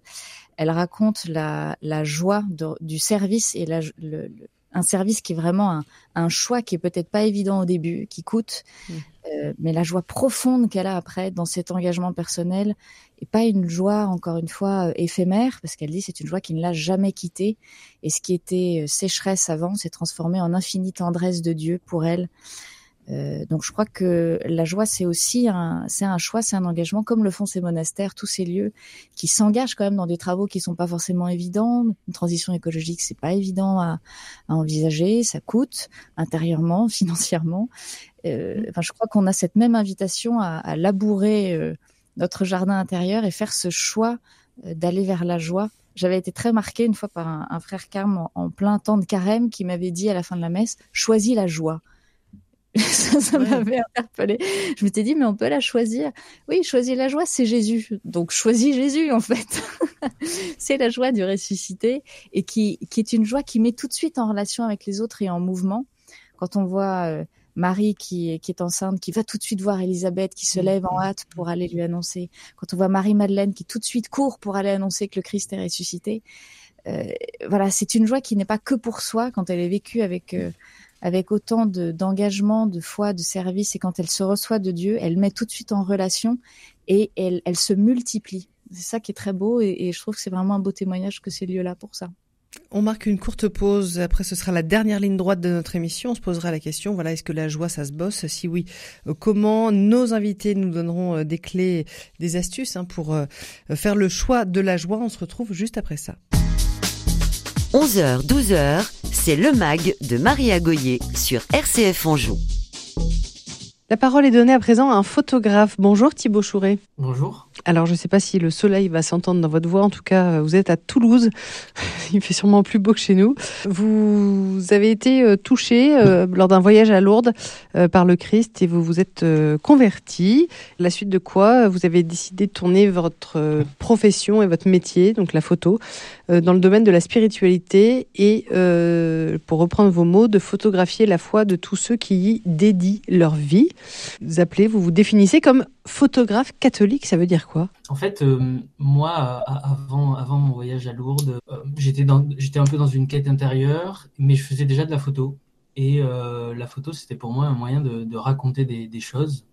elle raconte la, la joie de, du service et la, le, un service qui est vraiment un, un choix qui est peut-être pas évident au début, qui coûte, mmh. euh, mais la joie profonde qu'elle a après dans cet engagement personnel et pas une joie encore une fois euh, éphémère parce qu'elle dit c'est une joie qui ne l'a jamais quittée et ce qui était euh, sécheresse avant s'est transformé en infinie tendresse de Dieu pour elle. Euh, donc je crois que la joie c'est aussi un c'est un choix, c'est un engagement comme le font ces monastères, tous ces lieux qui s'engagent quand même dans des travaux qui sont pas forcément évidents. Une transition écologique c'est pas évident à, envisager, ça coûte intérieurement, [laughs] financièrement. Euh, enfin je crois qu'on a cette même invitation à, labourer euh, notre jardin intérieur et faire ce choix d'aller vers la joie. J'avais été très marquée une fois par un, frère carme en, plein temps de carême qui m'avait dit à la fin de la messe choisis la joie. [laughs] ça, ça ouais. m'avait interpellée. Je m'étais dit, mais on peut la choisir. Oui, choisir la joie, c'est Jésus. Donc, choisis Jésus, en fait. [laughs] c'est la joie du ressuscité et qui, qui est une joie qui met tout de suite en relation avec les autres et en mouvement. Quand on voit euh, Marie qui, qui est enceinte, qui va tout de suite voir Elisabeth, qui se lève en hâte pour aller lui annoncer. Quand on voit Marie-Madeleine qui tout de suite court pour aller annoncer que le Christ est ressuscité. Euh, voilà, c'est une joie qui n'est pas que pour soi quand elle est vécue avec euh, avec autant d'engagement, de, foi, de service, et quand elle se reçoit de Dieu, elle met tout de suite en relation et elle, elle se multiplie. C'est ça qui est très beau et, et je trouve que c'est vraiment un beau témoignage que ces lieux-là pour ça. On marque une courte pause. Après, ce sera la dernière ligne droite de notre émission. On se posera la question voilà, est-ce que la joie, ça se bosse? Si oui, euh, comment? Nos invités nous donneront euh, des clés, des astuces hein, pour euh, faire le choix de la joie. On se retrouve juste après ça. 11h, 12h, c'est le MAG de Maria Goyer sur RCF Anjou. La parole est donnée à présent à un photographe. Bonjour Thibaut Chouret. Bonjour. Alors je ne sais pas si le soleil va s'entendre dans votre voix, en tout cas vous êtes à Toulouse, [laughs] il fait sûrement plus beau que chez nous. Vous avez été euh, touché euh, lors d'un voyage à Lourdes euh, par le Christ et vous vous êtes euh, converti, la suite de quoi vous avez décidé de tourner votre euh, profession et votre métier, donc la photo, euh, dans le domaine de la spiritualité et, pour reprendre vos mots, de photographier la foi de tous ceux qui y dédient leur vie. Vous appelez, vous vous définissez comme photographe catholique, ça veut dire En fait, euh, moi, avant, avant mon voyage à Lourdes, euh, j'étais un peu dans une quête intérieure, mais je faisais déjà de la photo. Et euh, la photo, c'était pour moi un moyen de, raconter des, choses.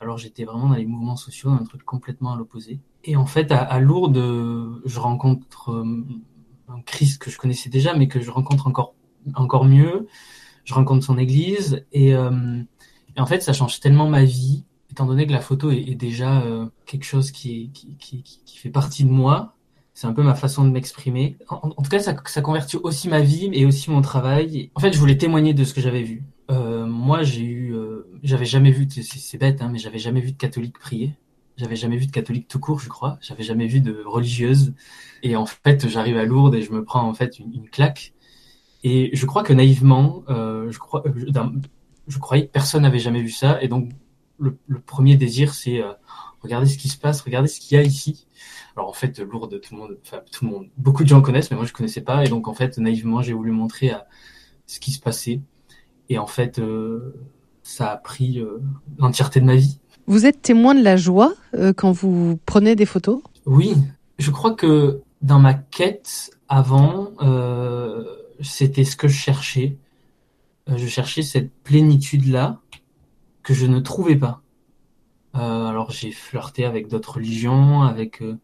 Alors j'étais vraiment dans les mouvements sociaux, dans un truc complètement à l'opposé. Et en fait, à, Lourdes, je rencontre euh, un Christ que je connaissais déjà, mais que je rencontre encore, encore mieux. Je rencontre son église euh, et en fait, ça change tellement ma vie étant donné que la photo est, déjà euh, quelque chose qui, qui, qui, fait partie de moi, c'est un peu ma façon de m'exprimer. En, tout cas, ça, convertit aussi ma vie et aussi mon travail. En fait, je voulais témoigner de ce que j'avais vu. Euh, moi, j'ai eu, euh, j'avais jamais vu, c'est bête, hein, mais j'avais jamais vu de catholique prier. J'avais jamais vu de catholique tout court, je crois. J'avais jamais vu de religieuse. Et en fait, j'arrive à Lourdes et je me prends en fait une, claque. Et je crois que naïvement, euh, je crois, je croyais que personne n'avait jamais vu ça. Et donc, le, le premier désir, c'est euh, regarder ce qui se passe, regarder ce qu'il y a ici. Alors en fait, Lourdes, tout le monde, enfin tout le monde, beaucoup de gens connaissent, mais moi je connaissais pas, et donc en fait, naïvement, j'ai voulu montrer à ce qui se passait, et en fait, euh, ça a pris euh, l'entièreté de ma vie. Vous êtes témoin de la joie euh, quand vous prenez des photos? Oui, je crois que dans ma quête avant, c'était ce que je cherchais. Je cherchais cette plénitude là que je ne trouvais pas. Euh, alors j'ai flirté avec d'autres religions, avec euh,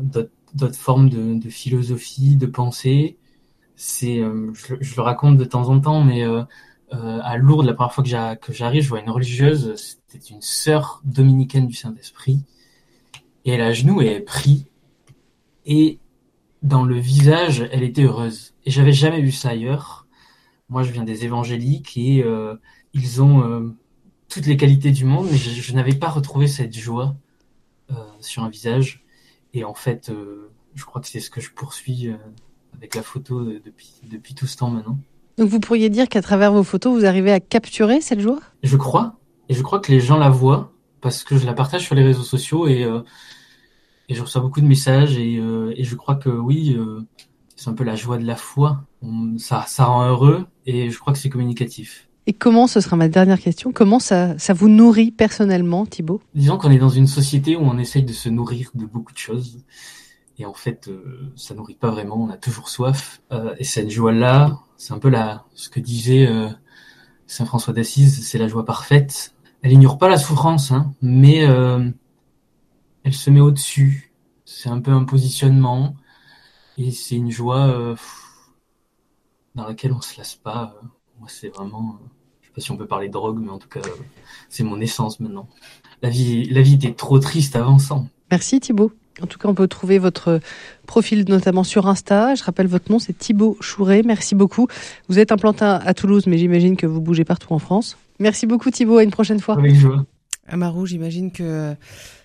d'autres formes de, philosophie, de pensée, c'est, je, le raconte de temps en temps, mais à Lourdes, la première fois que j'arrive, je vois une religieuse, c'était une sœur dominicaine du Saint-Esprit, et elle a genoux et elle prie, et dans le visage, elle était heureuse. Et j'avais jamais vu ça ailleurs. Moi, je viens des évangéliques et euh, ils ont euh, toutes les qualités du monde, mais je, n'avais pas retrouvé cette joie euh, sur un visage. Et en fait, je crois que c'est ce que je poursuis avec la photo depuis, depuis tout ce temps maintenant. Donc vous pourriez dire qu'à travers vos photos, vous arrivez à capturer cette joie? Je crois. Et je crois que les gens la voient parce que je la partage sur les réseaux sociaux et et je reçois beaucoup de messages et, euh, et je crois que oui, euh, c'est un peu la joie de la foi. ça, ça rend heureux et je crois que c'est communicatif. Et comment, ce sera ma dernière question, comment ça, ça vous nourrit personnellement, Thibaut? Disons qu'on est dans une société où on essaye de se nourrir de beaucoup de choses. Et en fait, euh, ça nourrit pas vraiment, on a toujours soif. Euh, et cette joie-là, c'est un peu la, ce que disait euh, Saint François d'Assise, c'est la joie parfaite. Elle ignore pas la souffrance, hein, mais elle se met au-dessus. C'est un peu un positionnement. Et c'est une joie euh, dans laquelle on se lasse pas. Moi, c'est vraiment. Euh, je sais pas si on peut parler de drogue, mais en tout cas, c'est mon essence maintenant. La vie, la vie était trop triste avant ça. Merci Thibaut. En tout cas, on peut trouver votre profil notamment sur Insta. Je rappelle votre nom, c'est Thibaut Chouret. Merci beaucoup. Vous êtes implanté à Toulouse, mais j'imagine que vous bougez partout en France. Merci beaucoup Thibaut, à une prochaine fois. Avec joie. Amarou, j'imagine que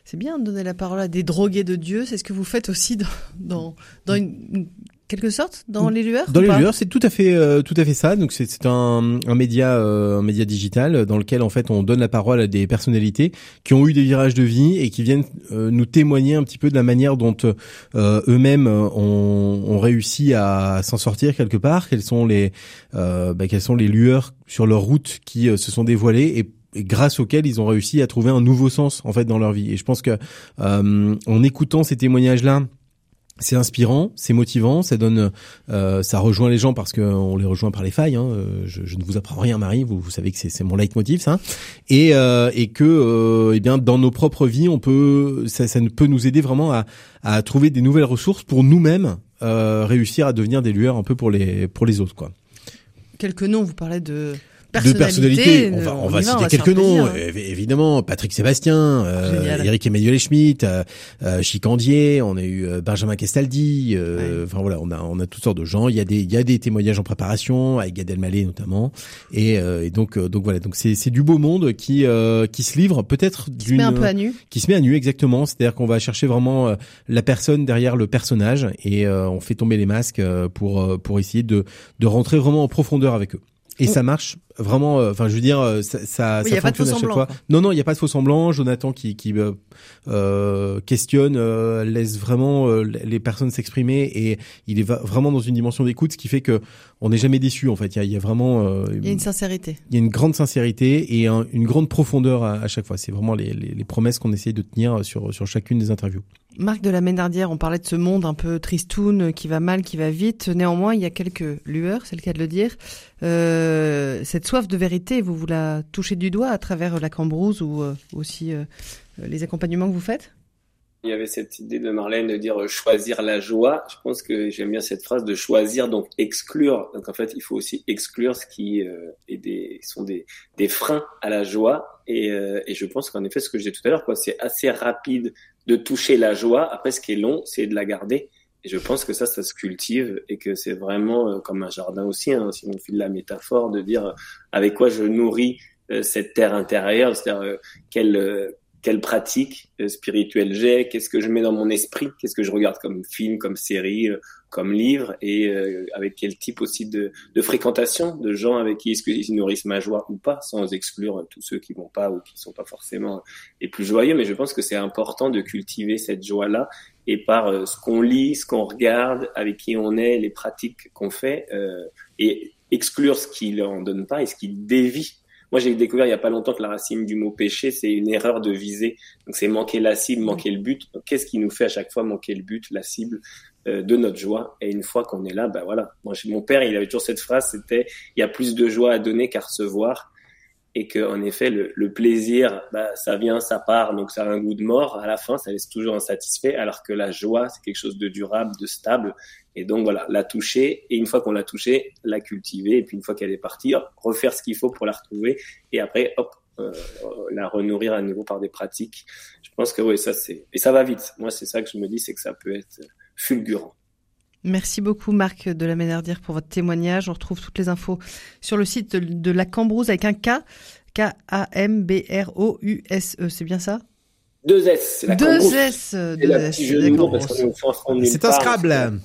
c'est bien de donner la parole à des drogués de Dieu. C'est ce que vous faites aussi dans, dans, dans une, quelque sorte dans les lueurs. Dans les lueurs, c'est tout à fait euh, tout à fait ça. Donc c'est un, un média euh, un média digital dans lequel en fait on donne la parole à des personnalités qui ont eu des virages de vie et qui viennent euh, nous témoigner un petit peu de la manière dont eux-mêmes ont, ont, réussi à s'en sortir quelque part. Quelles sont les bah, quelles sont les lueurs sur leur route qui se sont dévoilées et grâce auquel ils ont réussi à trouver un nouveau sens en fait dans leur vie. Et je pense que euh, en écoutant ces témoignages-là, c'est inspirant, c'est motivant, ça donne, euh, ça rejoint les gens parce que on les rejoint par les failles. Hein. Euh, je, je, ne vous apprends rien, Marie. Vous, vous savez que c'est mon leitmotiv, ça. Et, euh, et que, euh, eh bien, dans nos propres vies, on peut, ça, ça peut nous aider vraiment à, à trouver des nouvelles ressources pour nous-mêmes euh, réussir à devenir des lueurs un peu pour les pour les autres, quoi. Quelques noms. Vous parlez de de personnalités. On va, on va citer quelques noms, évidemment. Patrick Sébastien, euh, Eric Emmanuel Schmitt, euh, euh, Chicandier, on a eu euh, Benjamin Castaldi. Euh, enfin voilà, on a on a toutes sortes de gens. Il y a des il y a des témoignages en préparation avec Gad Elmaleh notamment. Et, et donc donc voilà, donc c'est c'est du beau monde qui qui se livre peut-être qui se met un peu à nu. Qui se met à nu exactement. C'est-à-dire qu'on va chercher vraiment la personne derrière le personnage et on fait tomber les masques pour pour essayer de de rentrer vraiment en profondeur avec eux. Et ça marche vraiment. Euh, enfin, je veux dire, euh, ça, ça, ça fonctionne à chaque fois. Non, non, il n'y a pas de faux semblant. Jonathan qui, qui euh, euh questionne, laisse vraiment les personnes s'exprimer et il est vraiment dans une dimension d'écoute, ce qui fait que on n'est jamais déçu. En fait, il y a, y a, vraiment. Il y a une sincérité. Il y a une grande sincérité et une grande profondeur à, à chaque fois. C'est vraiment les, les, les promesses qu'on essaye de tenir sur sur chacune des interviews. Marc de la Ménardière, on parlait de ce monde un peu tristoun, qui va mal, qui va vite. Néanmoins, il y a quelques lueurs, c'est le cas de le dire. Euh, cette soif de vérité, vous vous la touchez du doigt à travers la cambrouse ou euh, aussi euh, les accompagnements que vous faites? Il y avait cette idée de Marlène de dire choisir la joie. Je pense que j'aime bien cette phrase de choisir, donc exclure. Donc en fait, il faut aussi exclure ce qui est des, sont des, freins à la joie. Et, et je pense qu'en effet, ce que je disais tout à l'heure, c'est assez rapide de toucher la joie. Après, ce qui est long, c'est de la garder. Et je pense que ça, ça se cultive et que c'est vraiment euh, comme un jardin aussi, hein, si on file la métaphore, de dire euh, avec quoi je nourris euh, cette terre intérieure, c'est-à-dire quelle, quelle pratique spirituelle j'ai, qu'est-ce que je mets dans mon esprit, qu'est-ce que je regarde comme film, comme série, comme livre, et avec quel type aussi de, de fréquentation de gens avec qui est-ce qu'ils nourrissent ma joie ou pas, sans exclure tous ceux qui vont pas ou qui sont pas forcément les plus joyeux. Mais je pense que c'est important de cultiver cette joie-là et par euh, ce qu'on lit, ce qu'on regarde, avec qui on est, les pratiques qu'on fait, euh, et exclure ce qui n'en donne pas et ce qui dévie. Moi, j'ai découvert il y a pas longtemps que la racine du mot péché, c'est une erreur de visée. Donc, c'est manquer la cible, manquer le but. Qu'est-ce qui nous fait à chaque fois manquer le but, la cible? euh, de notre joie Et une fois qu'on est là, ben voilà. Moi, mon père, il avait toujours cette phrase, c'était il y a plus de joie à donner qu'à recevoir. et que en effet le, le plaisir, bah, ça vient, ça part, donc ça a un goût de mort. À la fin, ça laisse toujours insatisfait, alors que la joie, c'est quelque chose de durable, de stable. Et donc voilà, la toucher et une fois qu'on l'a touchée, la cultiver et puis une fois qu'elle est partie, refaire ce qu'il faut pour la retrouver et après hop euh, la renourrir à nouveau par des pratiques. Je pense que oui, ça c'est et ça va vite. Moi, c'est ça que je me dis, c'est que ça peut être fulgurant. Merci beaucoup Marc de la Ménardière pour votre témoignage. On retrouve toutes les infos sur le site de, la Cambrousse avec un K, K-A-M-B-R-O-U-S-E, c'est bien ça? Deux S, c'est la Deux Cambrousse. S, euh, deux C'est un part. Scrabble.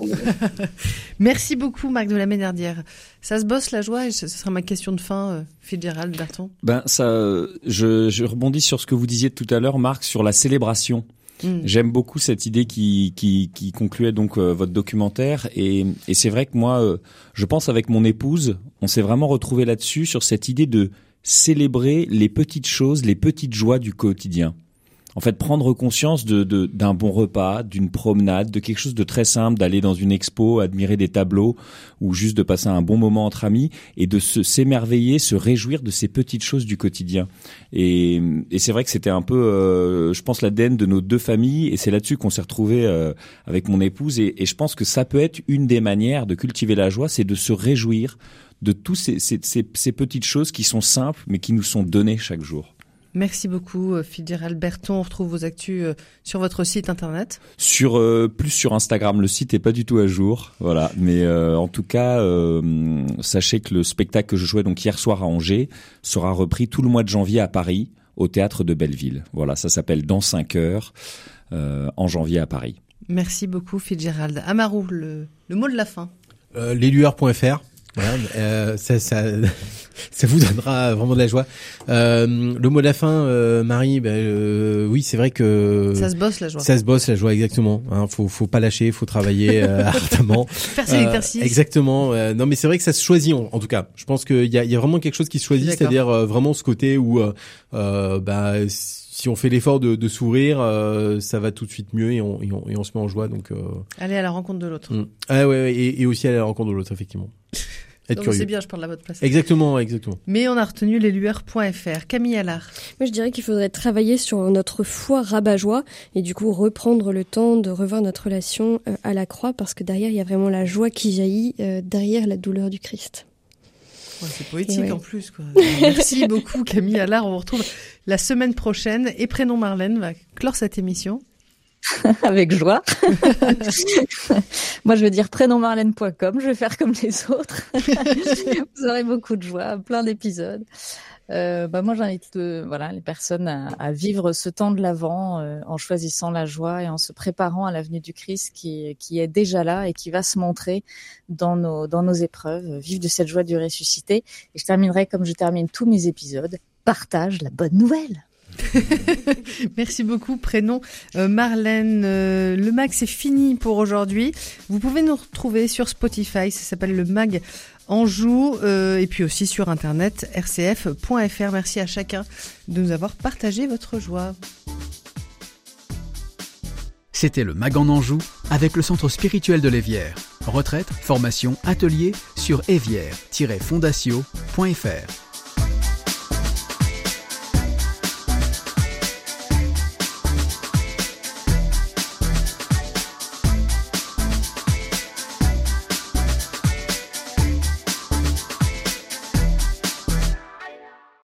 [laughs] Merci beaucoup Marc de la Ménardière. Ça se bosse la joie et ce ce sera ma question de fin, euh, Fitzgerald Berton. Ben ça, euh, je, je rebondis sur ce que vous disiez tout à l'heure, Marc, sur la célébration. Mm. J'aime beaucoup cette idée qui, qui, qui concluait donc euh, votre documentaire et, et c'est vrai que moi, euh, je pense avec mon épouse, on s'est vraiment retrouvé là-dessus sur cette idée de célébrer les petites choses, les petites joies du quotidien. En fait, prendre conscience de d'un bon repas, d'une promenade, de quelque chose de très simple, d'aller dans une expo, admirer des tableaux ou juste de passer un bon moment entre amis et de se s'émerveiller, se réjouir de ces petites choses du quotidien. Et, et c'est vrai que c'était un peu, euh, je pense, l'ADN de nos deux familles et c'est là-dessus qu'on s'est retrouvé avec mon épouse et, et je pense que ça peut être une des manières de cultiver la joie, c'est de se réjouir de tous ces, ces, ces, ces petites choses qui sont simples mais qui nous sont données chaque jour. Merci beaucoup euh, Fitzgerald Berton. On retrouve vos actus euh, sur votre site internet. Sur euh, plus sur Instagram, le site est pas du tout à jour, voilà. Mais euh, en tout cas, euh, sachez que le spectacle que je jouais donc hier soir à Angers sera repris tout le mois de janvier à Paris au théâtre de Belleville. Voilà, ça s'appelle Dans 5 heures euh, en janvier à Paris. Merci beaucoup Fitzgerald. Amarou, le, le mot de la fin. Euh, leslueurs.fr. Voilà, euh, ça, ça, [laughs] ça vous donnera vraiment de la joie. Euh, le mot de la fin, euh, Marie, ben, euh, oui, c'est vrai que Ça se bosse la joie. Ça se bosse la joie, exactement. Hein, faut, faut pas lâcher, faut travailler euh, [laughs] ardemment. Faire ses exercices. Exactement. euh, non, mais c'est vrai que ça se choisit en, en tout cas. Je pense qu'il y a, il y a vraiment quelque chose qui se choisit, c'est-à-dire euh, vraiment ce côté où, euh, euh, bah, si on fait l'effort de, de s'ouvrir, euh, ça va tout de suite mieux et on, et on, et on se met en joie. Donc, euh, Aller à la rencontre de l'autre. mm. ah ouais, ouais, et, et aussi aller à la rencontre de l'autre, effectivement. [laughs] Être Non, mais curieux. C'est bien, je parle à votre place. Exactement, exactement. Mais on a retenu leslueurs.fr. Camille Allard. Moi, je dirais qu'il faudrait travailler sur notre foi rabat-joie et du coup reprendre le temps de revoir notre relation euh, à la croix parce que derrière, il y a vraiment la joie qui jaillit euh, derrière la douleur du Christ. Ouais, c'est poétique Ouais. en plus. Quoi. Merci beaucoup Camille Allard. On vous retrouve la semaine prochaine. Et Prénom Marlène va clore cette émission. [laughs] Avec joie. [laughs] Moi, je vais dire prénommarlène.com. Je vais faire comme les autres. [laughs] Vous aurez beaucoup de joie, plein d'épisodes. Euh, bah moi, j'invite euh, voilà les personnes à, à vivre ce temps de l'avant euh, en choisissant la joie et en se préparant à l'avenue du Christ qui qui est déjà là et qui va se montrer dans nos dans nos épreuves. Vive de cette joie du ressuscité. Et je terminerai comme je termine tous mes épisodes. Partage la bonne nouvelle. [laughs] Merci beaucoup, prénom euh, Marlène. Euh, le mag, c'est fini pour aujourd'hui. Vous pouvez nous retrouver sur Spotify, ça s'appelle le mag Anjou, euh, et puis aussi sur internet rcf.fr. Merci à chacun de nous avoir partagé votre joie. C'était le Mag en Anjou avec le centre spirituel de l'Évière. Retraite, formation, atelier sur évière-fondatio.fr.